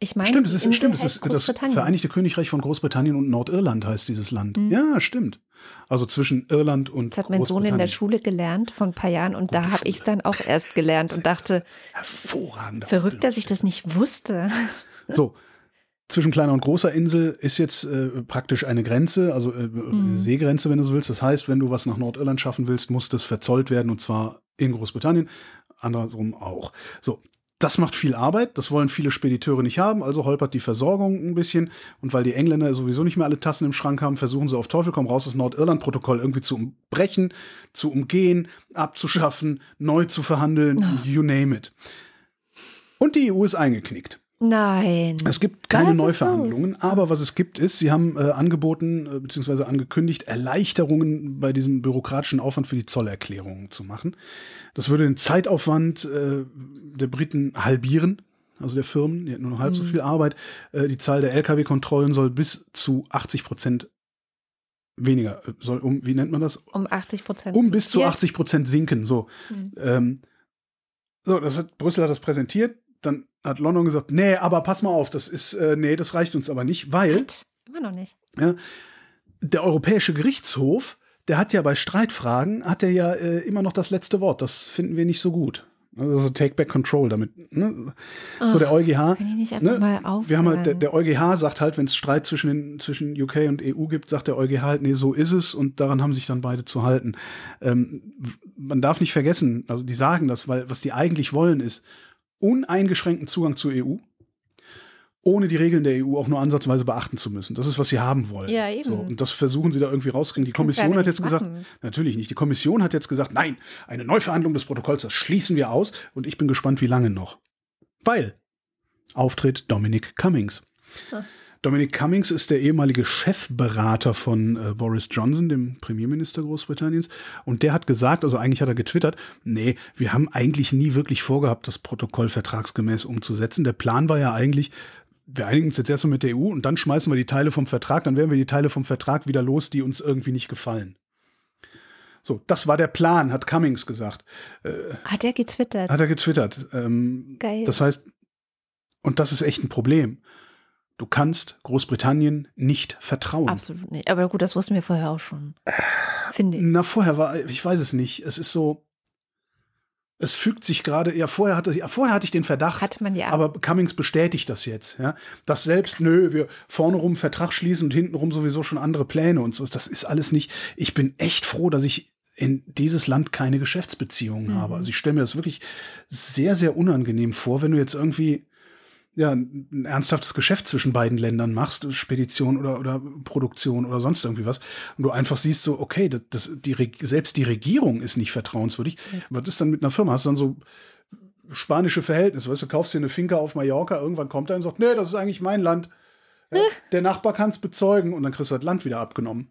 Ich meine, Stimmt, es ist, stimmt, es ist das. Vereinigte Königreich von Großbritannien und Nordirland heißt dieses Land. Mhm. Ja, stimmt. Also zwischen Irland und Das hat mein Sohn in der. Schule gelernt vor ein paar Jahren und da habe ich es dann auch erst gelernt und dachte, Hervorragende verrückt, dass ich das nicht wusste. So, zwischen kleiner und großer Insel ist jetzt äh, praktisch eine Grenze, also äh, Mhm. eine Seegrenze, wenn du so willst. Das heißt, wenn du was nach Nordirland schaffen willst, muss das verzollt werden und zwar in Großbritannien, andersrum auch. So. Das macht viel Arbeit, das wollen viele Spediteure nicht haben, also holpert die Versorgung ein bisschen. Und weil die Engländer sowieso nicht mehr alle Tassen im Schrank haben, versuchen sie auf Teufel komm raus, das Nordirland-Protokoll irgendwie zu umbrechen, zu umgehen, abzuschaffen, neu zu verhandeln, you name it. Und die EU ist eingeknickt. Nein. Es gibt keine Was Neuverhandlungen, aber was es gibt, ist, sie haben äh, angeboten äh, bzw. angekündigt, Erleichterungen bei diesem bürokratischen Aufwand für die Zollerklärungen zu machen. Das würde den Zeitaufwand äh, der Briten halbieren, also der Firmen, die hätten nur noch halb so viel Arbeit. Äh, die Zahl der Lkw-Kontrollen soll bis zu 80 Prozent weniger, äh, soll um, wie nennt man das? Um 80 Prozent. um bis zu reduziert. 80 Prozent sinken. So. Mhm. Ähm, so, das hat Brüssel hat das präsentiert. Dann hat London gesagt, nee, aber pass mal auf, das ist, äh, nee, das reicht uns aber nicht, weil What? Immer noch nicht. ja, der Europäische Gerichtshof, der hat ja bei Streitfragen, hat er ja äh, immer noch das letzte Wort. Das finden wir nicht so gut. Also Take Back Control damit. Ne? So der EuGH. Kann ich nicht einfach Ne? Wir haben halt, der, der EuGH sagt halt, wenn es Streit zwischen, den, zwischen UK und EU gibt, sagt der EuGH halt, nee, so ist es und daran haben sich dann beide zu halten. Ähm, man darf nicht vergessen, also die sagen das, weil was die eigentlich wollen ist uneingeschränkten Zugang zur EU, ohne die Regeln der EU auch nur ansatzweise beachten zu müssen. Das ist, was sie haben wollen. Ja, eben. So, und das versuchen sie da irgendwie rauskriegen. Die Kommission ja hat jetzt gesagt, machen. natürlich nicht. Die Kommission hat jetzt gesagt, nein, eine Neuverhandlung des Protokolls, das schließen wir aus. Und ich bin gespannt, wie lange noch. Weil Auftritt Dominic Cummings. Ah. Dominic Cummings ist der ehemalige Chefberater von äh, Boris Johnson, dem Premierminister Großbritanniens. Und der hat gesagt, also eigentlich hat er getwittert, nee, wir haben eigentlich nie wirklich vorgehabt, das Protokoll vertragsgemäß umzusetzen. Der Plan war ja eigentlich, wir einigen uns jetzt erstmal mit der EU und dann schmeißen wir die Teile vom Vertrag, dann werden wir die Teile vom Vertrag wieder los, die uns irgendwie nicht gefallen. So, das war der Plan, hat Cummings gesagt. Äh, hat er getwittert? Hat er getwittert. Ähm, Geil. Das heißt, und das ist echt ein Problem. Du kannst Großbritannien nicht vertrauen. Absolut nicht. Aber gut, das wussten wir vorher auch schon. Finde ich. Na, vorher war, ich weiß es nicht. Es ist so, es fügt sich gerade, ja, vorher hatte, ja, vorher hatte ich den Verdacht, Hat man ja. aber Cummings bestätigt das jetzt, ja. Dass selbst, nö, wir vorne rum Vertrag schließen und hinten rum sowieso schon andere Pläne und so. Das ist alles nicht, ich bin echt froh, dass ich in dieses Land keine Geschäftsbeziehungen mhm. habe. Also ich stelle mir das wirklich sehr, sehr unangenehm vor, wenn du jetzt irgendwie ja, ein ernsthaftes Geschäft zwischen beiden Ländern machst, Spedition oder, oder Produktion oder sonst irgendwie was, und du einfach siehst so, okay, das, das, die, selbst die Regierung ist nicht vertrauenswürdig. Mhm. Was ist dann mit einer Firma? Hast du dann so spanische Verhältnisse, weißt du, kaufst dir eine Finca auf Mallorca, irgendwann kommt er und sagt, nee, das ist eigentlich mein Land. Ja, der Nachbar kann es bezeugen und dann kriegst du das Land wieder abgenommen.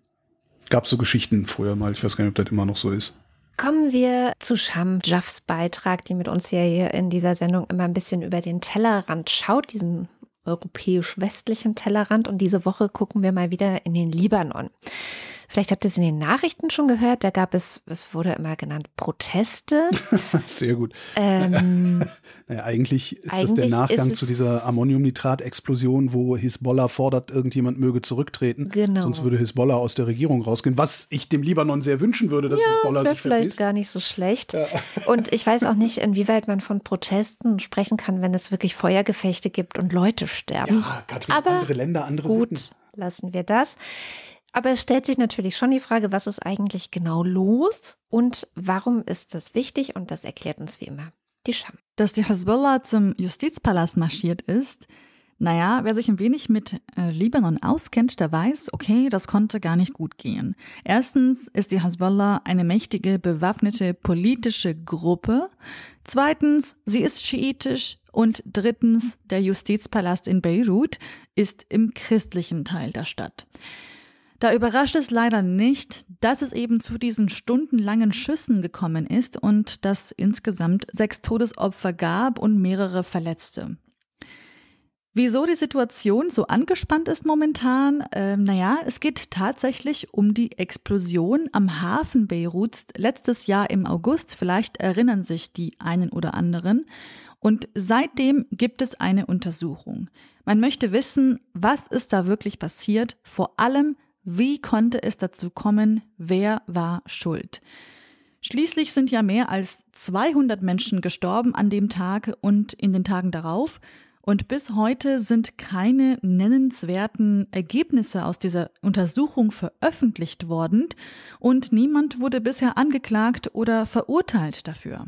Gab so Geschichten früher mal, ich weiß gar nicht, ob das immer noch so ist. Kommen wir zu Sham Jaffs Beitrag, die mit uns ja hier in dieser Sendung immer ein bisschen über den Tellerrand schaut, diesen europäisch-westlichen Tellerrand. Und diese Woche gucken wir mal wieder in den Libanon. Vielleicht habt ihr es in den Nachrichten schon gehört, da gab es, es wurde immer genannt, Proteste. Sehr gut. Ähm, naja, eigentlich ist eigentlich das der Nachgang zu dieser Ammoniumnitrat-Explosion, wo Hisbollah fordert, irgendjemand möge zurücktreten. Genau. Sonst würde Hisbollah aus der Regierung rausgehen, was ich dem Libanon sehr wünschen würde, dass ja, Hisbollah das sich vielleicht vermisst. gar nicht so schlecht. Ja. Und ich weiß auch nicht, inwieweit man von Protesten sprechen kann, wenn es wirklich Feuergefechte gibt und Leute sterben. Ja, Katrin, Aber andere Länder, andere gut, Sitten. lassen wir das. Aber es stellt sich natürlich schon die Frage, was ist eigentlich genau los und warum ist das wichtig? Und das erklärt uns wie immer die Scham. Dass die Hezbollah zum Justizpalast marschiert ist, naja, wer sich ein wenig mit äh, Libanon auskennt, der weiß, okay, das konnte gar nicht gut gehen. Erstens ist die Hezbollah eine mächtige, bewaffnete politische Gruppe. Zweitens, sie ist schiitisch. Und drittens, der Justizpalast in Beirut ist im christlichen Teil der Stadt. Da überrascht es leider nicht, dass es eben zu diesen stundenlangen Schüssen gekommen ist und dass insgesamt sechs Todesopfer gab und mehrere Verletzte. Wieso die Situation so angespannt ist momentan? Ähm, naja, es geht tatsächlich um die Explosion am Hafen Beiruts letztes Jahr im August. Vielleicht erinnern sich die einen oder anderen. Und seitdem gibt es eine Untersuchung. Man möchte wissen, was ist da wirklich passiert, vor allem wie konnte es dazu kommen? Wer war schuld? Schließlich sind ja mehr als 200 Menschen gestorben an dem Tag und in den Tagen darauf. Und bis heute sind keine nennenswerten Ergebnisse aus dieser Untersuchung veröffentlicht worden und niemand wurde bisher angeklagt oder verurteilt dafür.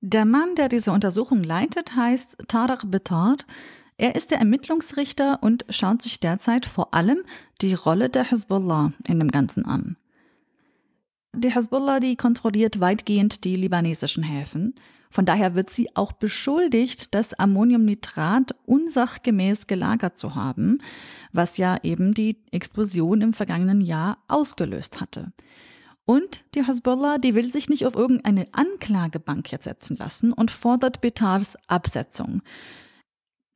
Der Mann, der diese Untersuchung leitet, heißt Tarek Betard er ist der Ermittlungsrichter und schaut sich derzeit vor allem die Rolle der Hezbollah in dem Ganzen an. Die Hezbollah, die kontrolliert weitgehend die libanesischen Häfen. Von daher wird sie auch beschuldigt, das Ammoniumnitrat unsachgemäß gelagert zu haben, was ja eben die Explosion im vergangenen Jahr ausgelöst hatte. Und die Hezbollah, die will sich nicht auf irgendeine Anklagebank jetzt setzen lassen und fordert Betars Absetzung.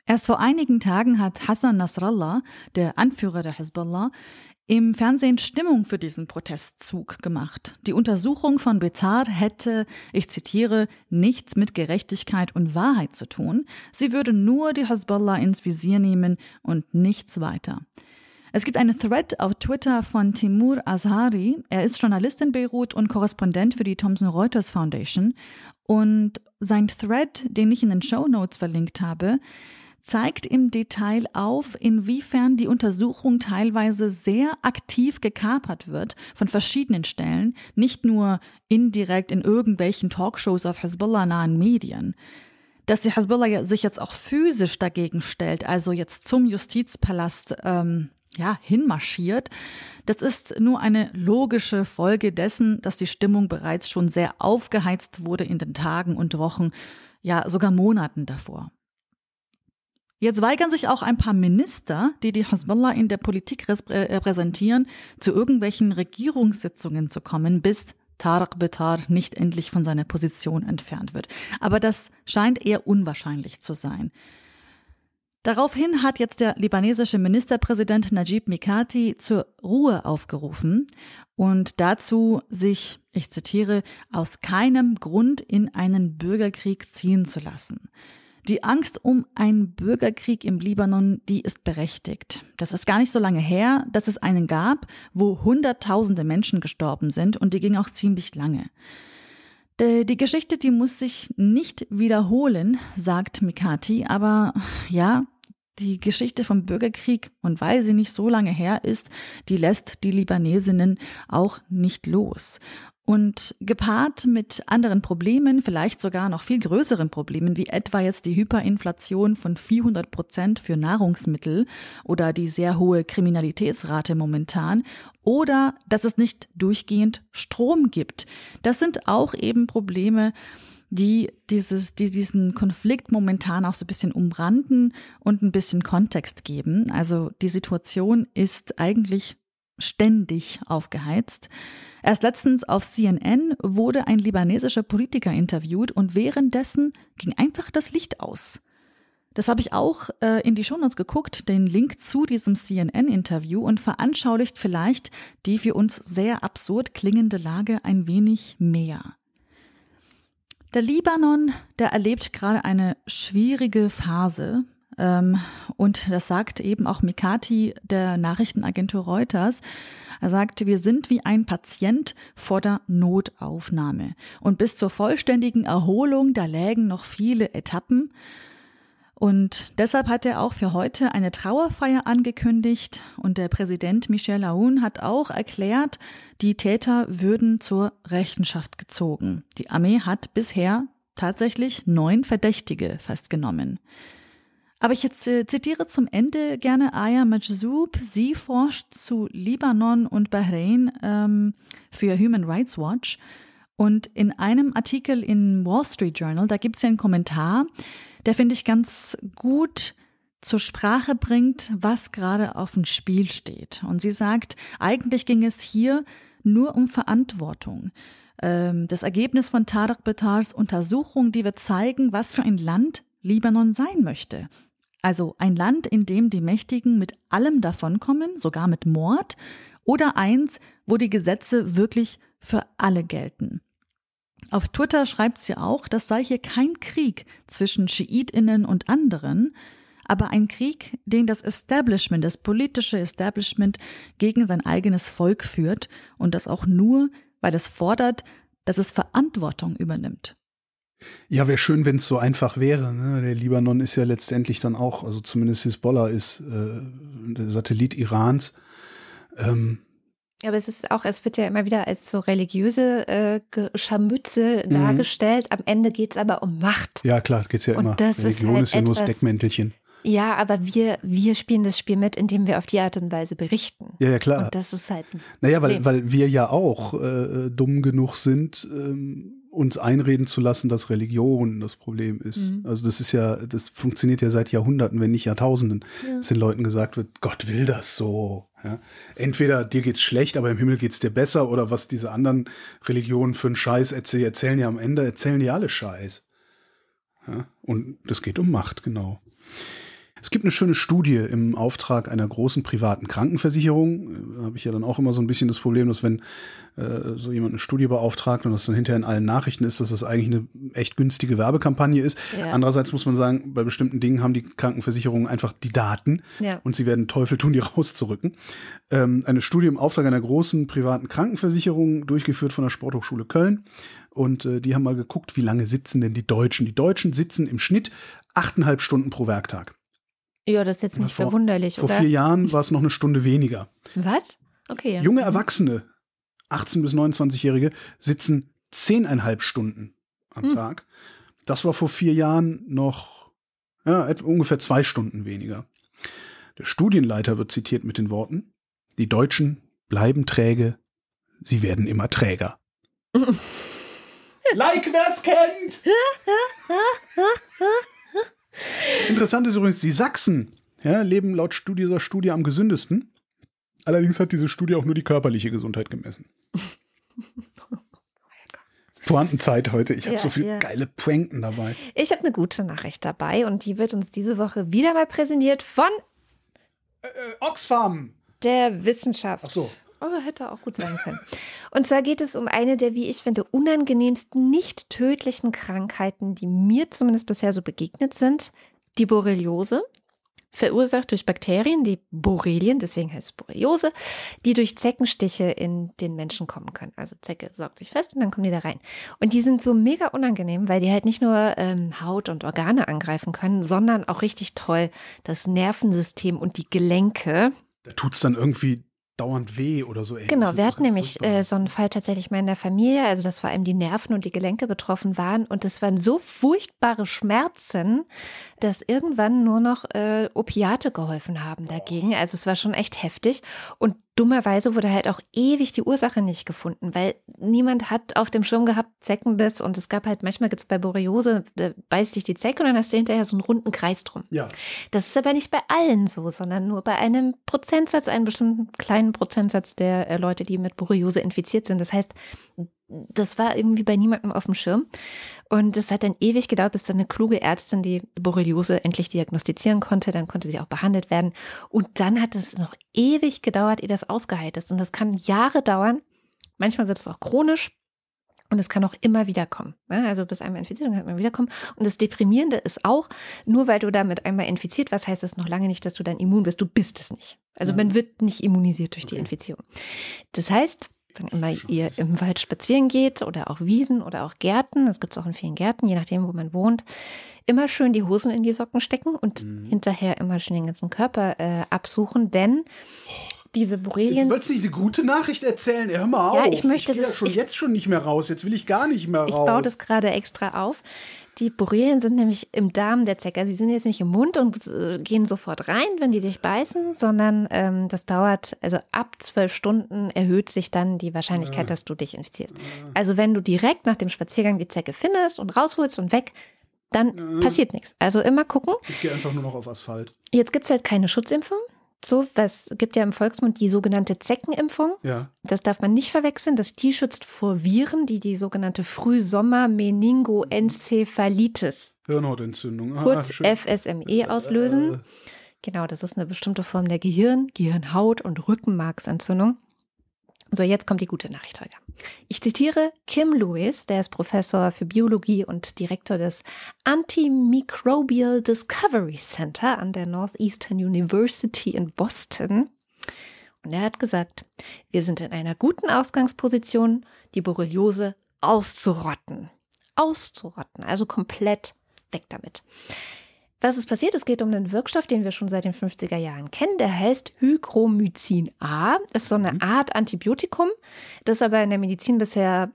Erst vor einigen Tagen hat Hassan Nasrallah, der Anführer der Hezbollah, im Fernsehen Stimmung für diesen Protestzug gemacht. Die Untersuchung von Betar hätte, ich zitiere, nichts mit Gerechtigkeit und Wahrheit zu tun. Sie würde nur die Hezbollah ins Visier nehmen und nichts weiter. Es gibt eine Thread auf Twitter von Timur Azhari. Er ist Journalist in Beirut und Korrespondent für die Thomson Reuters Foundation. Und sein Thread, den ich in den Show Notes verlinkt habe, zeigt im Detail auf, inwiefern die Untersuchung teilweise sehr aktiv gekapert wird von verschiedenen Stellen, nicht nur indirekt in irgendwelchen Talkshows auf Hezbollah-nahen Medien. Dass die Hezbollah sich jetzt auch physisch dagegen stellt, also jetzt zum Justizpalast ähm, ja, hinmarschiert, das ist nur eine logische Folge dessen, dass die Stimmung bereits schon sehr aufgeheizt wurde in den Tagen und Wochen, ja sogar Monaten davor. Jetzt weigern sich auch ein paar Minister, die die Hezbollah in der Politik äh, repräsentieren, zu irgendwelchen Regierungssitzungen zu kommen, bis Tarek Betar nicht endlich von seiner Position entfernt wird. Aber das scheint eher unwahrscheinlich zu sein. Daraufhin hat jetzt der libanesische Ministerpräsident Najib Mikati zur Ruhe aufgerufen und dazu, sich, ich zitiere, aus keinem Grund in einen Bürgerkrieg ziehen zu lassen. Die Angst um einen Bürgerkrieg im Libanon, die ist berechtigt. Das ist gar nicht so lange her, dass es einen gab, wo Hunderttausende Menschen gestorben sind und die ging auch ziemlich lange. Die Geschichte, die muss sich nicht wiederholen, sagt Mikati, aber ja, die Geschichte vom Bürgerkrieg und weil sie nicht so lange her ist, die lässt die Libanesinnen auch nicht los. Und gepaart mit anderen Problemen, vielleicht sogar noch viel größeren Problemen, wie etwa jetzt die Hyperinflation von 400 Prozent für Nahrungsmittel oder die sehr hohe Kriminalitätsrate momentan oder dass es nicht durchgehend Strom gibt. Das sind auch eben Probleme, die dieses, die diesen Konflikt momentan auch so ein bisschen umranden und ein bisschen Kontext geben. Also die Situation ist eigentlich ständig aufgeheizt. Erst letztens auf CNN wurde ein libanesischer Politiker interviewt und währenddessen ging einfach das Licht aus. Das habe ich auch äh, in die Shownotes geguckt, den Link zu diesem CNN-Interview und veranschaulicht vielleicht die für uns sehr absurd klingende Lage ein wenig mehr. Der Libanon, der erlebt gerade eine schwierige Phase. Ähm, und das sagt eben auch Mikati der Nachrichtenagentur Reuters. Er sagte, wir sind wie ein Patient vor der Notaufnahme. Und bis zur vollständigen Erholung, da lägen noch viele Etappen. Und deshalb hat er auch für heute eine Trauerfeier angekündigt und der Präsident Michel Aoun hat auch erklärt, die Täter würden zur Rechenschaft gezogen. Die Armee hat bisher tatsächlich neun Verdächtige festgenommen. Aber ich jetzt äh, zitiere zum Ende gerne Aya Majzoub. Sie forscht zu Libanon und Bahrain ähm, für Human Rights Watch. Und in einem Artikel in Wall Street Journal, da gibt es ja einen Kommentar, der finde ich ganz gut zur Sprache bringt, was gerade auf dem Spiel steht. Und sie sagt, eigentlich ging es hier nur um Verantwortung. Ähm, das Ergebnis von Tarek Betars Untersuchung, die wird zeigen, was für ein Land Libanon sein möchte. Also ein Land, in dem die Mächtigen mit allem davonkommen, sogar mit Mord, oder eins, wo die Gesetze wirklich für alle gelten. Auf Twitter schreibt sie auch, das sei hier kein Krieg zwischen Schiitinnen und anderen, aber ein Krieg, den das Establishment, das politische Establishment gegen sein eigenes Volk führt und das auch nur, weil es fordert, dass es Verantwortung übernimmt. Ja, wäre schön, wenn es so einfach wäre. Ne? Der Libanon ist ja letztendlich dann auch, also zumindest Hisbollah ist äh, der Satellit Irans. Ähm, aber es ist auch, es wird ja immer wieder als so religiöse äh, Scharmützel mhm. dargestellt. Am Ende geht es aber um Macht. Ja, klar, geht es ja Und immer. Das Religion ist, halt ist ja nur das Deckmäntelchen. Ja, aber wir, wir spielen das Spiel mit, indem wir auf die Art und Weise berichten. Ja, ja, klar. Und das ist halt ein Naja, weil, weil wir ja auch äh, dumm genug sind, ähm, uns einreden zu lassen, dass Religion das Problem ist. Mhm. Also das ist ja, das funktioniert ja seit Jahrhunderten, wenn nicht Jahrtausenden, ja. dass den Leuten gesagt wird, Gott will das so. Ja? Entweder dir geht's schlecht, aber im Himmel geht's dir besser, oder was diese anderen Religionen für einen Scheiß erzählen, erzählen ja am Ende, erzählen die alle Scheiß. Ja? Und das geht um Macht, genau. Es gibt eine schöne Studie im Auftrag einer großen privaten Krankenversicherung. Da habe ich ja dann auch immer so ein bisschen das Problem, dass wenn äh, so jemand eine Studie beauftragt und das dann hinterher in allen Nachrichten ist, dass das eigentlich eine echt günstige Werbekampagne ist. Ja. Andererseits muss man sagen, bei bestimmten Dingen haben die Krankenversicherungen einfach die Daten ja. und sie werden Teufel tun, die rauszurücken. Ähm, eine Studie im Auftrag einer großen privaten Krankenversicherung, durchgeführt von der Sporthochschule Köln. Und äh, die haben mal geguckt, wie lange sitzen denn die Deutschen. Die Deutschen sitzen im Schnitt achteinhalb Stunden pro Werktag. Ja, das ist jetzt nicht vor, verwunderlich, vor oder? Vor vier Jahren war es noch eine Stunde weniger. Was? Okay. Ja. Junge Erwachsene, 18- bis 29-Jährige, sitzen zehneinhalb Stunden am hm. Tag. Das war vor vier Jahren noch ja, etwa ungefähr zwei Stunden weniger. Der Studienleiter wird zitiert mit den Worten, die Deutschen bleiben träge, sie werden immer träger. like, wer's kennt! Interessant ist übrigens, die Sachsen ja, leben laut Studie, dieser Studie am gesündesten. Allerdings hat diese Studie auch nur die körperliche Gesundheit gemessen. Pointenzeit heute. Ich habe Ja, so viele ja. geile Pointen dabei. Ich habe eine gute Nachricht dabei und die wird uns diese Woche wieder mal präsentiert von Äh, Oxfam. der Wissenschaft. Ach so. Aber hätte auch gut sein können. Und zwar geht es um eine der, wie ich finde, unangenehmsten, nicht tödlichen Krankheiten, die mir zumindest bisher so begegnet sind. Die Borreliose. Verursacht durch Bakterien, die Borrelien, deswegen heißt es Borreliose, die durch Zeckenstiche in den Menschen kommen können. Also Zecke saugt sich fest und dann kommen die da rein. Und die sind so mega unangenehm, weil die halt nicht nur ähm, Haut und Organe angreifen können, sondern auch richtig toll das Nervensystem und die Gelenke. Da tut's dann irgendwie dauernd weh oder so. ähnlich. Genau, wir hatten nämlich äh, so einen Fall tatsächlich mal in der Familie, also dass vor allem die Nerven und die Gelenke betroffen waren. Und es waren so furchtbare Schmerzen, dass irgendwann nur noch äh, Opiate geholfen haben dagegen. Also es war schon echt heftig. Und dummerweise wurde halt auch ewig die Ursache nicht gefunden, weil niemand hat auf dem Schirm gehabt Zeckenbiss. Und es gab halt, manchmal gibt es bei Borreliose, da beißt dich die Zecke und dann hast du hinterher so einen runden Kreis drum. Ja, Das ist aber nicht bei allen so, sondern nur bei einem Prozentsatz, einem bestimmten kleinen Prozentsatz der äh, Leute, die mit Borreliose infiziert sind. Das heißt, das war irgendwie bei niemandem auf dem Schirm. Und es hat dann ewig gedauert, bis dann eine kluge Ärztin die Borreliose endlich diagnostizieren konnte. Dann konnte sie auch behandelt werden. Und dann hat es noch ewig gedauert, ehe das ausgeheilt ist. Und das kann Jahre dauern. Manchmal wird es auch chronisch. Und es kann auch immer wieder kommen. ne? Also bis einmal infiziert und kann immer wiederkommen. Und das Deprimierende ist auch, nur weil du damit einmal infiziert warst, heißt das noch lange nicht, dass du dann immun bist. Du bist es nicht. Also Ja. man wird nicht immunisiert durch die Okay. Infizierung. Das heißt, wenn immer ihr im Wald spazieren geht oder auch Wiesen oder auch Gärten, das gibt es auch in vielen Gärten, je nachdem, wo man wohnt, immer schön die Hosen in die Socken stecken und Mhm. hinterher immer schön den ganzen Körper äh, absuchen, denn diese Jetzt Borrelien wolltest du nicht eine gute Nachricht erzählen? Hör mal auf. Ja, ich möchte ich das- da schon ich- jetzt schon nicht mehr raus. Jetzt will ich gar nicht mehr raus. Ich baue das gerade extra auf. Die Borrelien sind nämlich im Darm der Zecke. Also sie sind jetzt nicht im Mund und äh, gehen sofort rein, wenn die dich beißen, sondern ähm, das dauert, also ab zwölf Stunden erhöht sich dann die Wahrscheinlichkeit, dass du dich infizierst. Also wenn du direkt nach dem Spaziergang die Zecke findest und rausholst und weg, dann passiert nichts. Also immer gucken. Ich gehe einfach nur noch auf Asphalt. Jetzt gibt es halt keine Schutzimpfung. So, was gibt ja im Volksmund die sogenannte Zeckenimpfung. Ja. Das darf man nicht verwechseln. Das die schützt vor Viren, die die sogenannte Frühsommer-Meningoenzephalitis, Hirnhautentzündung. Ah, kurz schön. FSME, auslösen. Genau, das ist eine bestimmte Form der Gehirn-, Gehirnhaut- und Rückenmarksentzündung. So, jetzt kommt die gute Nachricht, Holger. Ich zitiere Kim Lewis, der ist Professor für Biologie und Direktor des Antimicrobial Discovery Center an der Northeastern University in Boston. Und er hat gesagt, wir sind in einer guten Ausgangsposition, die Borreliose auszurotten. Auszurotten, also komplett weg damit. Was ist passiert? Es geht um einen Wirkstoff, den wir schon seit den 50er Jahren kennen. Der heißt Hygromycin A. Ist so eine Art Antibiotikum, das aber in der Medizin bisher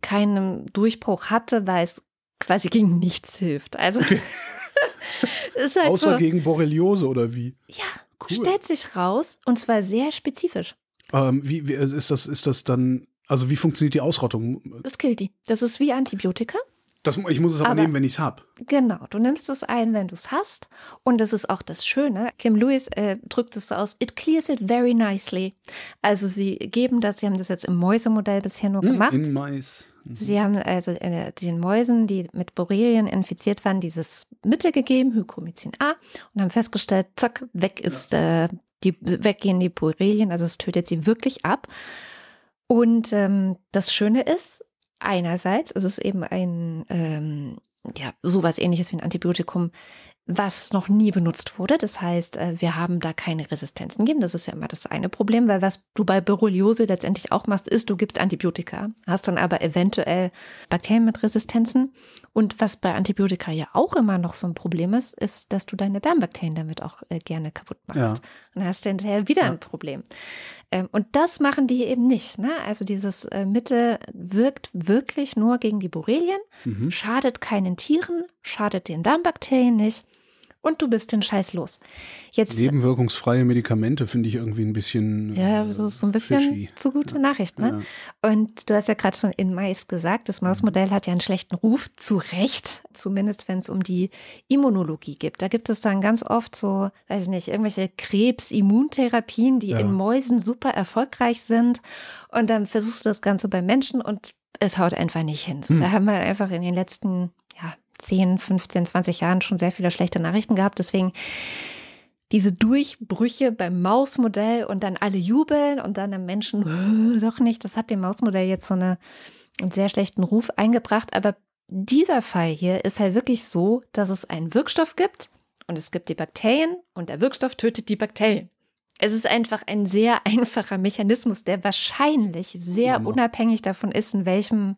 keinen Durchbruch hatte, weil es quasi gegen nichts hilft. Also ist halt Außer so, gegen Borreliose oder wie? ja, Cool. stellt sich raus und zwar sehr spezifisch. Ähm, wie, wie ist das, ist das dann, also wie funktioniert die Ausrottung? Das killt die. Das ist wie Antibiotika. Das, ich muss es aber, Aber- nehmen, wenn ich es habe. Genau, du nimmst es ein, wenn du es hast. Und das ist auch das Schöne. Kim Lewis äh, drückt es so aus, it clears it very nicely. Also sie geben das, sie haben das jetzt im Mäusemodell bisher nur gemacht. In Mais. Sie haben also äh, den Mäusen, die mit Borrelien infiziert waren, dieses Mittel gegeben, Hygromycin A, und haben festgestellt, zack, weg ist äh, die, weggehen die Borrelien, also es tötet sie wirklich ab. Und ähm, das Schöne ist, einerseits ist es eben ein, ähm, ja, sowas ähnliches wie ein Antibiotikum, was noch nie benutzt wurde. Das heißt, äh, wir haben da keine Resistenzen gegeben. Das ist ja immer das eine Problem, weil was du bei Borreliose letztendlich auch machst, ist, du gibst Antibiotika, hast dann aber eventuell Bakterien mit Resistenzen. Und was bei Antibiotika ja auch immer noch so ein Problem ist, ist, dass du deine Darmbakterien damit auch äh, gerne kaputt machst. Ja. Und dann hast du hinterher wieder Ja. ein Problem. Ähm, und das machen die eben nicht. Ne? Also dieses äh, Mittel wirkt wirklich nur gegen die Borrelien, Mhm. schadet keinen Tieren, schadet den Darmbakterien nicht. Und du bist den Scheiß los. Jetzt, Nebenwirkungsfreie Medikamente finde ich irgendwie ein bisschen. ja, das ist so ein bisschen fishy. zu gute Nachricht, ne? Ja. Und du hast ja gerade schon in Mais gesagt, das Mausmodell hat ja einen schlechten Ruf, zu Recht, zumindest wenn es um die Immunologie geht. Da gibt es dann ganz oft so, weiß ich nicht, irgendwelche Krebs-Immuntherapien, die Ja. in Mäusen super erfolgreich sind. Und dann versuchst du das Ganze bei Menschen und es haut einfach nicht hin. So, Hm. Da haben wir einfach in den letzten ja, 10, 15, 20 Jahren schon sehr viele schlechte Nachrichten gehabt. Deswegen diese Durchbrüche beim Mausmodell und dann alle jubeln und dann am Menschen "Äh, doch nicht. Das hat dem Mausmodell jetzt so eine, einen sehr schlechten Ruf eingebracht. Aber dieser Fall hier ist halt wirklich so, dass es einen Wirkstoff gibt und es gibt die Bakterien und der Wirkstoff tötet die Bakterien. Es ist einfach ein sehr einfacher Mechanismus, der wahrscheinlich sehr Ja. unabhängig davon ist, in welchem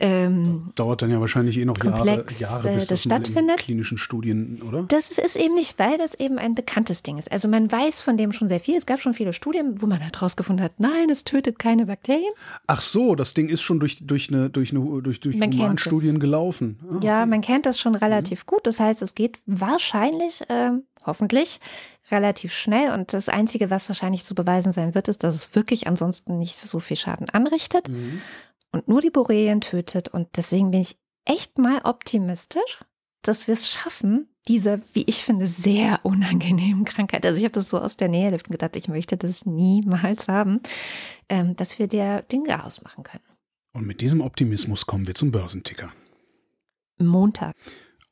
ähm, Dauert dann ja wahrscheinlich eh noch Komplex, Jahre, Jahre äh, bis das das, in stattfindet. klinischen Studien, oder? Das ist eben nicht, weil das eben ein bekanntes Ding ist. Also man weiß von dem schon sehr viel. Es gab schon viele Studien, wo man halt rausgefunden hat, nein, es tötet keine Bakterien. Ach so, das Ding ist schon durch, durch, eine, durch, eine, durch, durch Man Humanstudien gelaufen. Ah, Ja, man kennt das schon relativ gut. Das heißt, es geht wahrscheinlich, ähm, hoffentlich, relativ schnell. Und das Einzige, was wahrscheinlich zu beweisen sein wird, ist, dass es wirklich ansonsten nicht so viel Schaden anrichtet Mhm. und nur die Borrelien tötet. Und deswegen bin ich echt mal optimistisch, dass wir es schaffen, diese, wie ich finde, sehr unangenehmen Krankheit. Also ich habe das so aus der Nähe gedacht, ich möchte das niemals haben, ähm, dass wir der Dinge ausmachen können. Und mit diesem Optimismus kommen wir zum Börsenticker. Montag,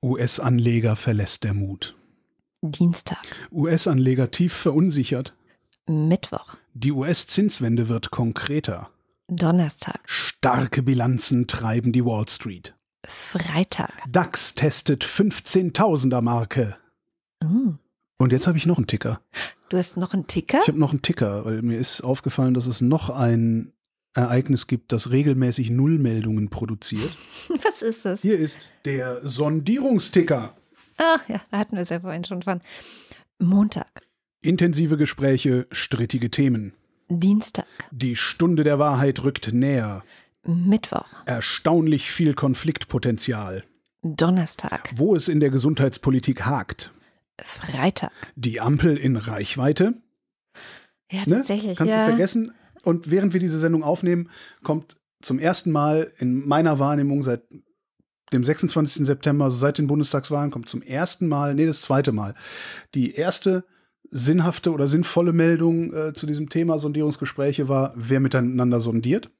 US-Anleger verlässt der Mut. Dienstag, US-Anleger tief verunsichert. Mittwoch, Die US-Zinswende wird konkreter. Donnerstag, Starke Bilanzen treiben die Wall Street. Freitag. DAX testet 15.000er Marke. Mm. Und jetzt habe ich noch einen Ticker. Du hast noch einen Ticker? Ich habe noch einen Ticker, weil mir ist aufgefallen, dass es noch ein Ereignis gibt, das regelmäßig Nullmeldungen produziert. Was ist das? Hier ist der Sondierungsticker. Ach ja, da hatten wir es ja vorhin schon von. Montag, Intensive Gespräche, strittige Themen. Dienstag, Die Stunde der Wahrheit rückt näher. Mittwoch, Erstaunlich viel Konfliktpotenzial. Donnerstag, Wo es in der Gesundheitspolitik hakt. Freitag. Die Ampel in Reichweite. Ja, Ne? tatsächlich. Kannst ja. du vergessen. Und während wir diese Sendung aufnehmen, kommt zum ersten Mal in meiner Wahrnehmung seit dem 26. September, also seit den Bundestagswahlen, kommt zum ersten Mal, nee, das zweite Mal, die erste sinnhafte oder sinnvolle Meldung äh, zu diesem Thema Sondierungsgespräche war, wer miteinander sondiert.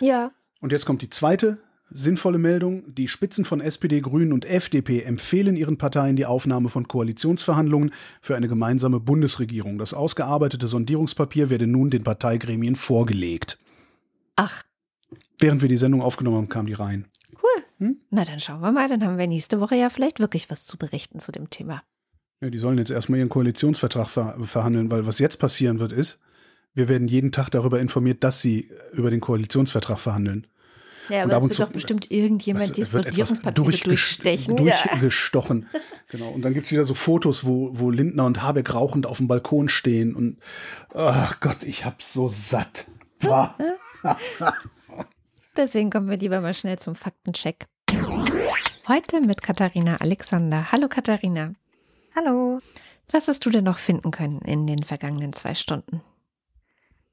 Ja. Und jetzt kommt die zweite sinnvolle Meldung. Die Spitzen von SPD, Grünen und FDP empfehlen ihren Parteien die Aufnahme von Koalitionsverhandlungen für eine gemeinsame Bundesregierung. Das ausgearbeitete Sondierungspapier werde nun den Parteigremien vorgelegt. Ach, Während wir die Sendung aufgenommen haben, kam die rein. cool. Hm? Na, dann schauen wir mal. Dann haben wir nächste Woche ja vielleicht wirklich was zu berichten zu dem Thema. Ja, die sollen jetzt erstmal ihren Koalitionsvertrag ver verhandeln, weil was jetzt passieren wird, ist, wir werden jeden Tag darüber informiert, dass sie über den Koalitionsvertrag verhandeln. Ja, Und aber ab es und wird doch bestimmt irgendjemand Es die Sondierungspapiere durchges- durchstechen. Ja. durchgestochen. Genau. Und dann gibt es wieder so Fotos, wo, wo Lindner und Habeck rauchend auf dem Balkon stehen. Und ach Gott, ich hab's so satt. Boah. Deswegen kommen wir lieber mal schnell zum Faktencheck. Heute mit Katharina Alexander. Hallo Katharina. Hallo. Was hast du denn noch finden können in den vergangenen zwei Stunden?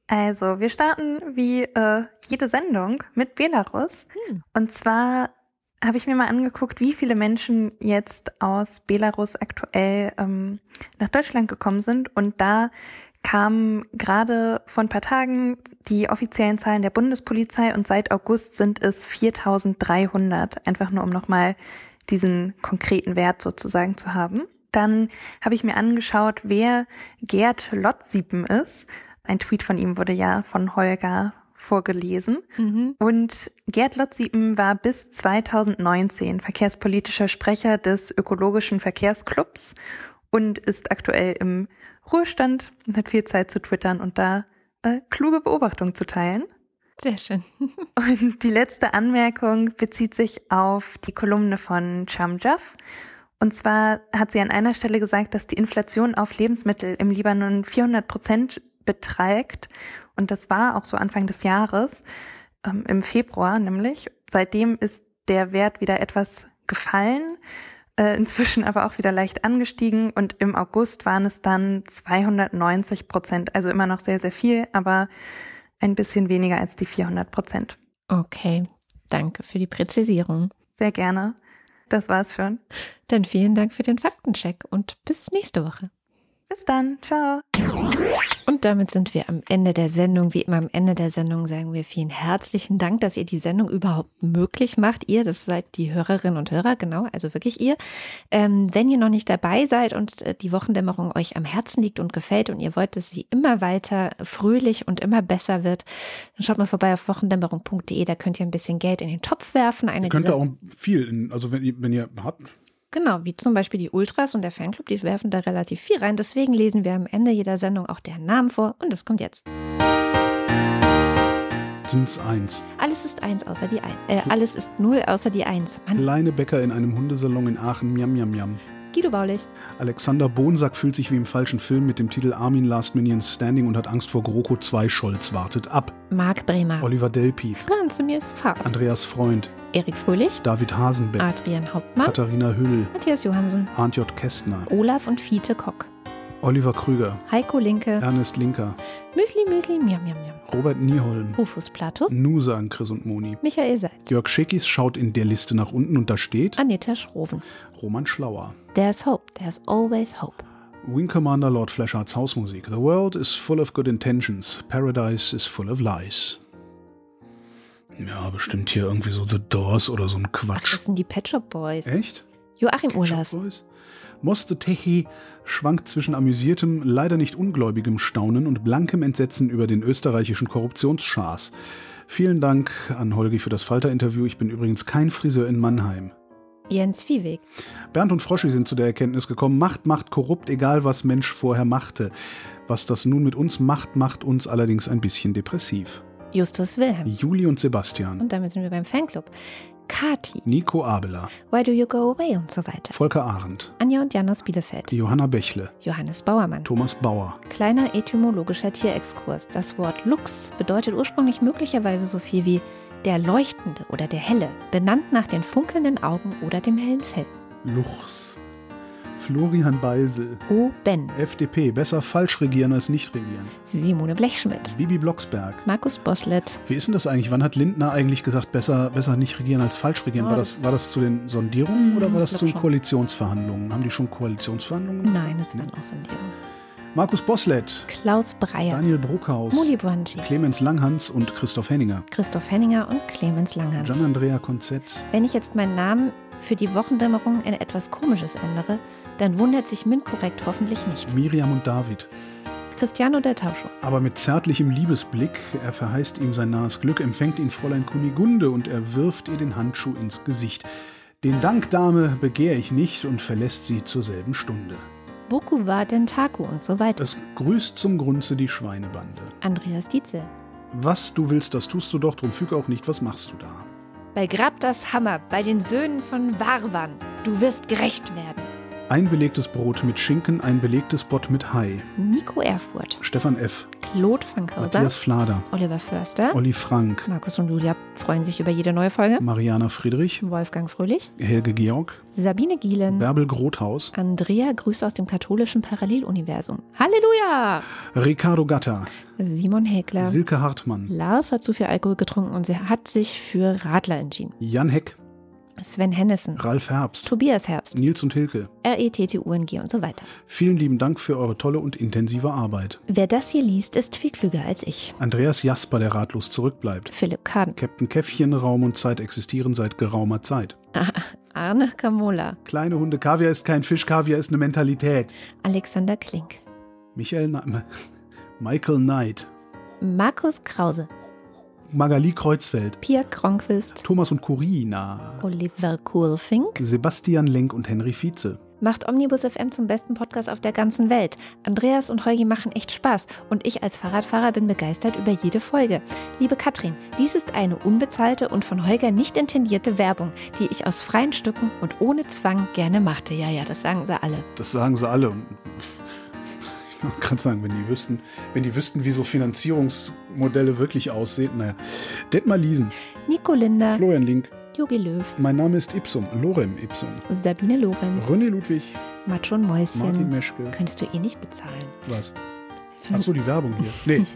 Also, wir starten wie äh, jede Sendung mit Belarus. Hm. Und zwar habe ich mir mal angeguckt, wie viele Menschen jetzt aus Belarus aktuell ähm, nach Deutschland gekommen sind. Und da kamen gerade vor ein paar Tagen die offiziellen Zahlen der Bundespolizei und seit August sind es 4300. Einfach nur, um nochmal diesen konkreten Wert sozusagen zu haben. Dann habe ich mir angeschaut, wer Gerd Lotziepen ist. Ein Tweet von ihm wurde ja von Holger vorgelesen. Mhm. Und Gerd Lotziepen war bis 2019 verkehrspolitischer Sprecher des Ökologischen Verkehrsclubs und ist aktuell im Ruhestand und hat viel Zeit zu twittern und da äh, kluge Beobachtungen zu teilen. Sehr schön. Und die letzte Anmerkung bezieht sich auf die Kolumne von Cham Jaff. Und zwar hat sie an einer Stelle gesagt, dass die Inflation auf Lebensmittel im Libanon 400 Prozent beträgt. Und das war auch so Anfang des Jahres, ähm, im Februar nämlich. Seitdem ist der Wert wieder etwas gefallen. Äh, inzwischen aber auch wieder leicht angestiegen und im August waren es dann 290 Prozent. Also immer noch sehr, sehr viel, aber ein bisschen weniger als die 400 Prozent. Okay, danke für die Präzisierung. Sehr gerne. Das war's schon. Dann vielen Dank für den Faktencheck und bis nächste Woche. Bis dann. Ciao. Und damit sind wir am Ende der Sendung. Wie immer am Ende der Sendung sagen wir vielen herzlichen Dank, dass ihr die Sendung überhaupt möglich macht. Ihr, das seid die Hörerinnen und Hörer, genau, also wirklich ihr. Ähm, wenn ihr noch nicht dabei seid und äh, die Wochendämmerung euch am Herzen liegt und gefällt und ihr wollt, dass sie immer weiter fröhlich und immer besser wird, dann schaut mal vorbei auf wochendämmerung.de. Da könnt ihr ein bisschen Geld in den Topf werfen. Eine Ihr könnt auch viel, in, also wenn ihr, wenn ihr habt, Genau, wie zum Beispiel die Ultras und der Fanclub, die werfen da relativ viel rein. Deswegen lesen wir am Ende jeder Sendung auch deren Namen vor und das kommt jetzt. sind's eins. Alles ist eins außer die ein. Äh, alles ist null außer die eins. Mann, Kleine Bäcker in einem Hundesalon in Aachen, miam, miam, miam. Guido Baulich, Alexander Bonsack fühlt sich wie im falschen Film mit dem Titel Armin Last Minions Standing und hat Angst vor GroKo. 2 Scholz wartet ab. Marc Bremer, Oliver Delpi, Franz Farb, Andreas Freund, Erik Fröhlich, David Hasenbeck, Adrian Hauptmann, Katharina Hüll, Matthias Johansen, Arndt J. Kästner, Olaf und Fiete Kock, Oliver Krüger, Heiko Linke, Ernest Linker, Müsli Müsli Miam Miam Miam, Robert Nieholm, Rufus Platus, Nu sagen Chris und Moni. Michael Seitz, Jörg Schickis schaut in der Liste nach unten und da steht Anita Schroven. Roman Schlauer. There's hope, there's always hope. Wing Commander Lord Fleshards Hausmusik. The world is full of good intentions. Paradise is full of lies. Ja, bestimmt hier irgendwie so The Doors oder so ein Ach, Quatsch. das sind die Pet Shop Boys. Echt? Joachim Shop Boys? Moste Techi schwankt zwischen amüsiertem, leider nicht ungläubigem Staunen und blankem Entsetzen über den österreichischen Korruptionsschaß. Vielen Dank an Holgi für das Falter-Interview. Ich bin übrigens kein Friseur in Mannheim. Jens Viehweg, Bernd und Froschi sind zu der Erkenntnis gekommen, Macht macht korrupt, egal was Mensch vorher machte. Was das nun mit uns macht, macht uns allerdings ein bisschen depressiv. Justus Wilhelm. Juli und Sebastian, Und damit sind wir beim Fanclub. Kati, Nico Abela, Why Do You Go Away und so weiter. Volker Arendt, Anja und Jan aus Bielefeld. Johanna Bächle, Johannes Bauermann. Thomas Bauer, Kleiner etymologischer Tierexkurs. Das Wort Lux bedeutet ursprünglich möglicherweise so viel wie der Leuchtende oder der Helle, benannt nach den funkelnden Augen oder dem hellen Fell. Luchs, Florian Beisel, O. Ben, FDP, besser falsch regieren als nicht regieren. Simone Blechschmidt, Bibi Blocksberg. Markus Boslett, Wie ist denn das eigentlich? Wann hat Lindner eigentlich gesagt, besser, besser nicht regieren als falsch regieren? Oh, War das, war das zu den Sondierungen Mm, oder war das zu schon. Koalitionsverhandlungen? Haben die schon Koalitionsverhandlungen? gemacht? nein, das waren auch Sondierungen. Markus Boslett, Klaus Breyer, Daniel Bruckhaus, Moni Buanji, Clemens Langhans und Christoph Henninger. Christoph Henninger und Clemens Langhans. Gian-Andrea Konzett, Wenn ich jetzt meinen Namen für die Wochendämmerung in etwas Komisches ändere, dann wundert sich MINT-Korrekt hoffentlich nicht. Miriam und David. Cristiano del Tauscho, Aber mit zärtlichem Liebesblick, er verheißt ihm sein nahes Glück, empfängt ihn Fräulein Kunigunde und er wirft ihr den Handschuh ins Gesicht. Den Dank, Dame, begehr ich nicht und verlässt sie zur selben Stunde. Boku wa Dentaku und so weiter. Es grüßt zum Grunze die Schweinebande. Andreas Dietzel. Was du willst, das tust du doch, drum füg auch nicht, was machst du da? Bei Grab das Hammer, bei den Söhnen von Warwan. Du wirst gerecht werden. Ein belegtes Brot mit Schinken, ein belegtes Bott mit Hai. Nico Erfurt, Stefan F., Claude Fankhauser, Matthias Flader, Oliver Förster, Olli Frank, Markus und Julia freuen sich über jede neue Folge. Mariana Friedrich, Wolfgang Fröhlich, Helge Georg, Sabine Gielen, Bärbel Grothaus, Andrea grüßt aus dem katholischen Paralleluniversum. Halleluja! Ricardo Gatter, Simon Häkler. Silke Hartmann, Lars hat zu viel Alkohol getrunken und sie hat sich für Radler entschieden. Jan Heck, Sven Hennissen, Ralf Herbst, Tobias Herbst, Nils und Hilke. RETTUNG und so weiter. Vielen lieben Dank für eure tolle und intensive Arbeit. Wer das hier liest, ist viel klüger als ich. Andreas Jasper, der ratlos zurückbleibt. Philipp Kahn, Captain Käffchen, Raum und Zeit existieren seit geraumer Zeit. Arne Kamola, Kleine Hunde, Kaviar ist kein Fisch, Kaviar ist eine Mentalität. Alexander Klink, Michael Na Michael Knight, Markus Krause, Magali Kreuzfeld, Pia Kronquist, Thomas und Corina, Oliver Kohlfink, Sebastian Lenk und Henry Vize. macht Omnibus FM zum besten Podcast auf der ganzen Welt. Andreas und Holgi machen echt Spaß und ich als Fahrradfahrer bin begeistert über jede Folge. Liebe Katrin, dies ist eine unbezahlte und von Holger nicht intendierte Werbung, die ich aus freien Stücken und ohne Zwang gerne machte. Ja, ja, das sagen sie alle. Das sagen sie alle. Und Ich wollte gerade sagen, wenn die wüssten, wenn die wüssten, wie so Finanzierungsmodelle wirklich aussehen. Naja, Detmar Liesen, Nico Linder, Florian Link, Jogi Löw, Mein Name ist Ipsum, Lorem Ipsum. Sabine Lorenz, René Ludwig, Matsch und Martin Mäuschen. Meschke. Könntest du eh nicht bezahlen. Was? Ach so, die Werbung hier. Nee.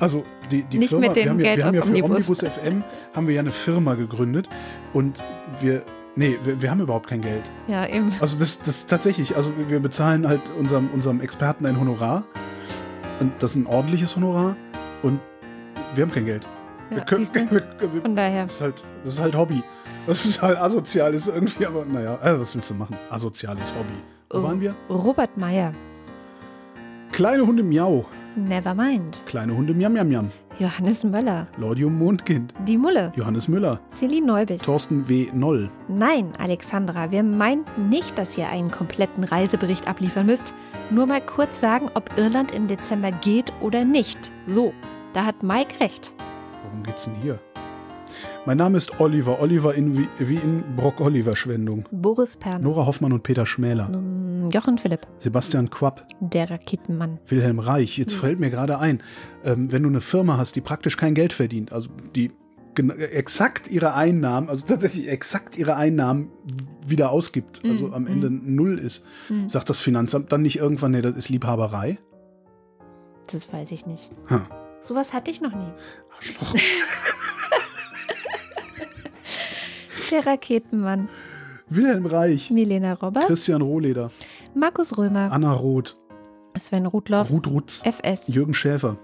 Also die, die Nicht Firma, mit dem wir haben ja, Geld wir haben ja für Omnibus. Omnibus FM haben wir ja eine Firma gegründet und wir nee, wir, wir haben überhaupt kein Geld. Ja, eben. Also das das ist tatsächlich, also wir bezahlen halt unserem unserem Experten ein Honorar und das ist ein ordentliches Honorar und wir haben kein Geld. wir Ja, können, siehste? wir, wir, Von daher. das ist halt das ist halt Hobby. Das ist halt asozial, ist irgendwie, aber naja, also was willst du machen? Asoziales Hobby. Wo Oh. waren wir? Robert Meyer. Kleine Hunde Miau, Nevermind. kleine Hunde Miam Miam Miam. Johannes Möller. Laudium Mondkind, Die Mulle. Johannes Müller, Celine Neubich. Thorsten W. Noll. Nein, Alexandra, wir meinten nicht, dass ihr einen kompletten Reisebericht abliefern müsst. Nur mal kurz sagen, ob Irland im Dezember geht oder nicht. So, da hat Mike recht. Worum geht's denn hier? Mein Name ist Oliver. Oliver in, wie, in Brock-Oliver-Schwendung. Boris Perner. Nora Hoffmann und Peter Schmäler. Mm, Jochen Philipp. Sebastian Quapp. Der Raketenmann. Wilhelm Reich. Jetzt fällt mir gerade ein, ähm, wenn du eine Firma hast, die praktisch kein Geld verdient, also die exakt ihre Einnahmen, also tatsächlich exakt ihre Einnahmen wieder ausgibt, also Mm, am Ende null ist, Mm. sagt das Finanzamt dann nicht irgendwann, nee, das ist Liebhaberei? Das weiß ich nicht. Hm. Sowas hatte ich noch nie. Arschloch. Der Raketenmann. Wilhelm Reich. Milena Roberts. Christian Rohleder. Markus Römer. Anna Roth. Sven Rudloff. Ruth Rutz. FS. Jürgen Schäfer.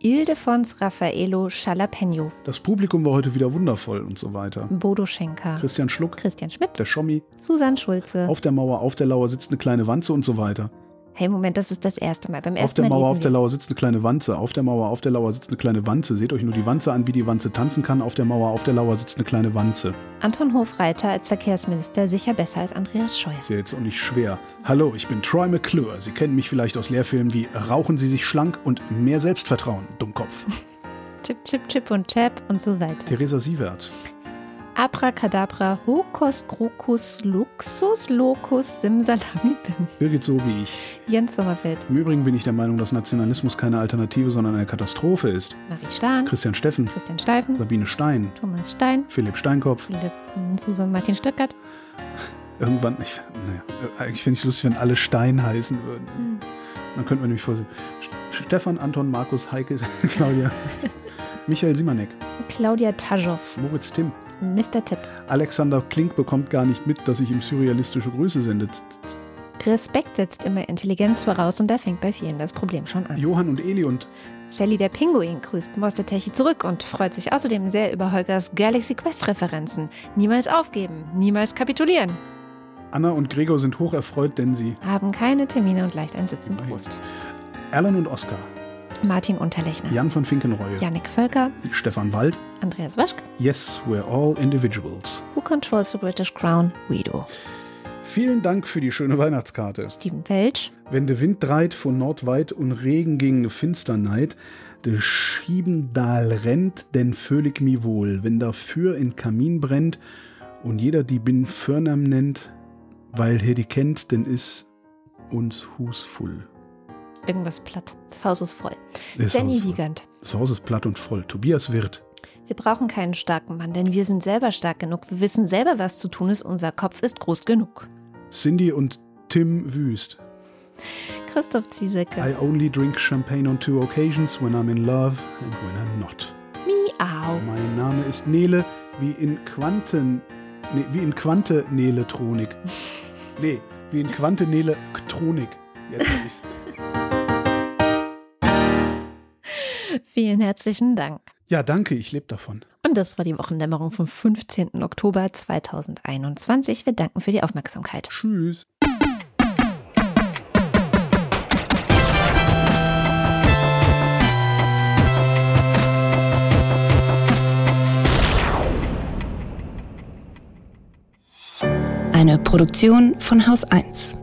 Ildefons Raffaello Schalapeno. Das Publikum war heute wieder wundervoll und so weiter. Bodo Schenker. Christian Schluck, Christian Schmidt. der Schommi, Susanne Schulze. auf der Mauer, auf der Lauer sitzt eine kleine Wanze und so weiter. Hey, Moment, das ist das erste Mal. Beim ersten Auf der Mal Mauer, auf der. Lauer sitzt eine kleine Wanze. Auf der Mauer, auf der Lauer sitzt eine kleine Wanze. Seht euch nur die Wanze an, wie die Wanze tanzen kann. Auf der Mauer, auf der Lauer sitzt eine kleine Wanze. Anton Hofreiter als Verkehrsminister sicher besser als Andreas Scheuer. Ist ja jetzt auch nicht schwer. Hallo, ich bin Troy McClure. Sie kennen mich vielleicht aus Lehrfilmen wie Rauchen Sie sich schlank und mehr Selbstvertrauen, Dummkopf. Chip, Chip, Chip und Chap und so weiter. Theresa Sievert. Abracadabra, Hokus, Krokus, Luxus, Locus, Simsalami, Bim. Birgit so wie ich. Jens Sommerfeld, Im Übrigen bin ich der Meinung, dass Nationalismus keine Alternative, sondern eine Katastrophe ist. Marie Stahn, Christian Steffen, Christian Steifen, Sabine Stein, Thomas Stein, Philipp Steinkopf. Philipp, hm, Susan Martin Stöckert. Irgendwann, ich, naja, eigentlich finde ich es lustig, wenn alle Stein heißen würden. Hm. Dann könnte man nämlich vorsehen. St- Stefan, Anton, Markus, Heike, Claudia, Michael Simanek, Claudia Taschow, Moritz Timm. Mr. Tipp. Alexander Klink bekommt gar nicht mit, dass ich ihm surrealistische Grüße sende. Respekt setzt immer Intelligenz voraus und da fängt bei vielen das Problem schon an. Johann und Eli und Sally der Pinguin grüßt Moster Techi zurück und freut sich außerdem sehr über Holgers Galaxy Quest Referenzen. Niemals aufgeben, niemals kapitulieren. Anna und Gregor sind hocherfreut, denn sie Haben keine Termine und leicht ein Sitzen Brust. Alan und Oskar, Martin Unterlechner. Jan von Finkenreue, Yannick Völker, Stefan Wald, Andreas Waschk, Yes, we're all individuals. Who Controls the British Crown? Guido. Vielen Dank für die schöne Weihnachtskarte. Steven Welch, Wenn de Wind dreit von Nordweit und Regen gegen Finsterneid, de Schiebendal rennt, denn völlig mi wohl. Wenn dafür in Kamin brennt und jeder die bin Förnam nennt, weil he die kennt, denn is uns Hus full. Irgendwas platt. Das Haus ist voll. Das Jenny Haus. Wiegand. Das Haus ist platt und voll. Tobias Wirth. Wir brauchen keinen starken Mann, denn wir sind selber stark genug. Wir wissen selber, was zu tun ist. Unser Kopf ist groß genug. Cindy und Tim Wüst. Christoph Ziesecke. I only drink champagne on two occasions, when I'm in love and when I'm not. Miau. Mein Name ist Nele, wie in Quanten. Nee, wie in Quante Neletronik. Nee, wie in Quante Nelektronik. Jetzt hab ich's. Vielen herzlichen Dank. Ja, danke, ich lebe davon. Und das war die Wochendämmerung vom 15. Oktober 2021. Wir danken für die Aufmerksamkeit. Tschüss. Eine Produktion von Haus 1.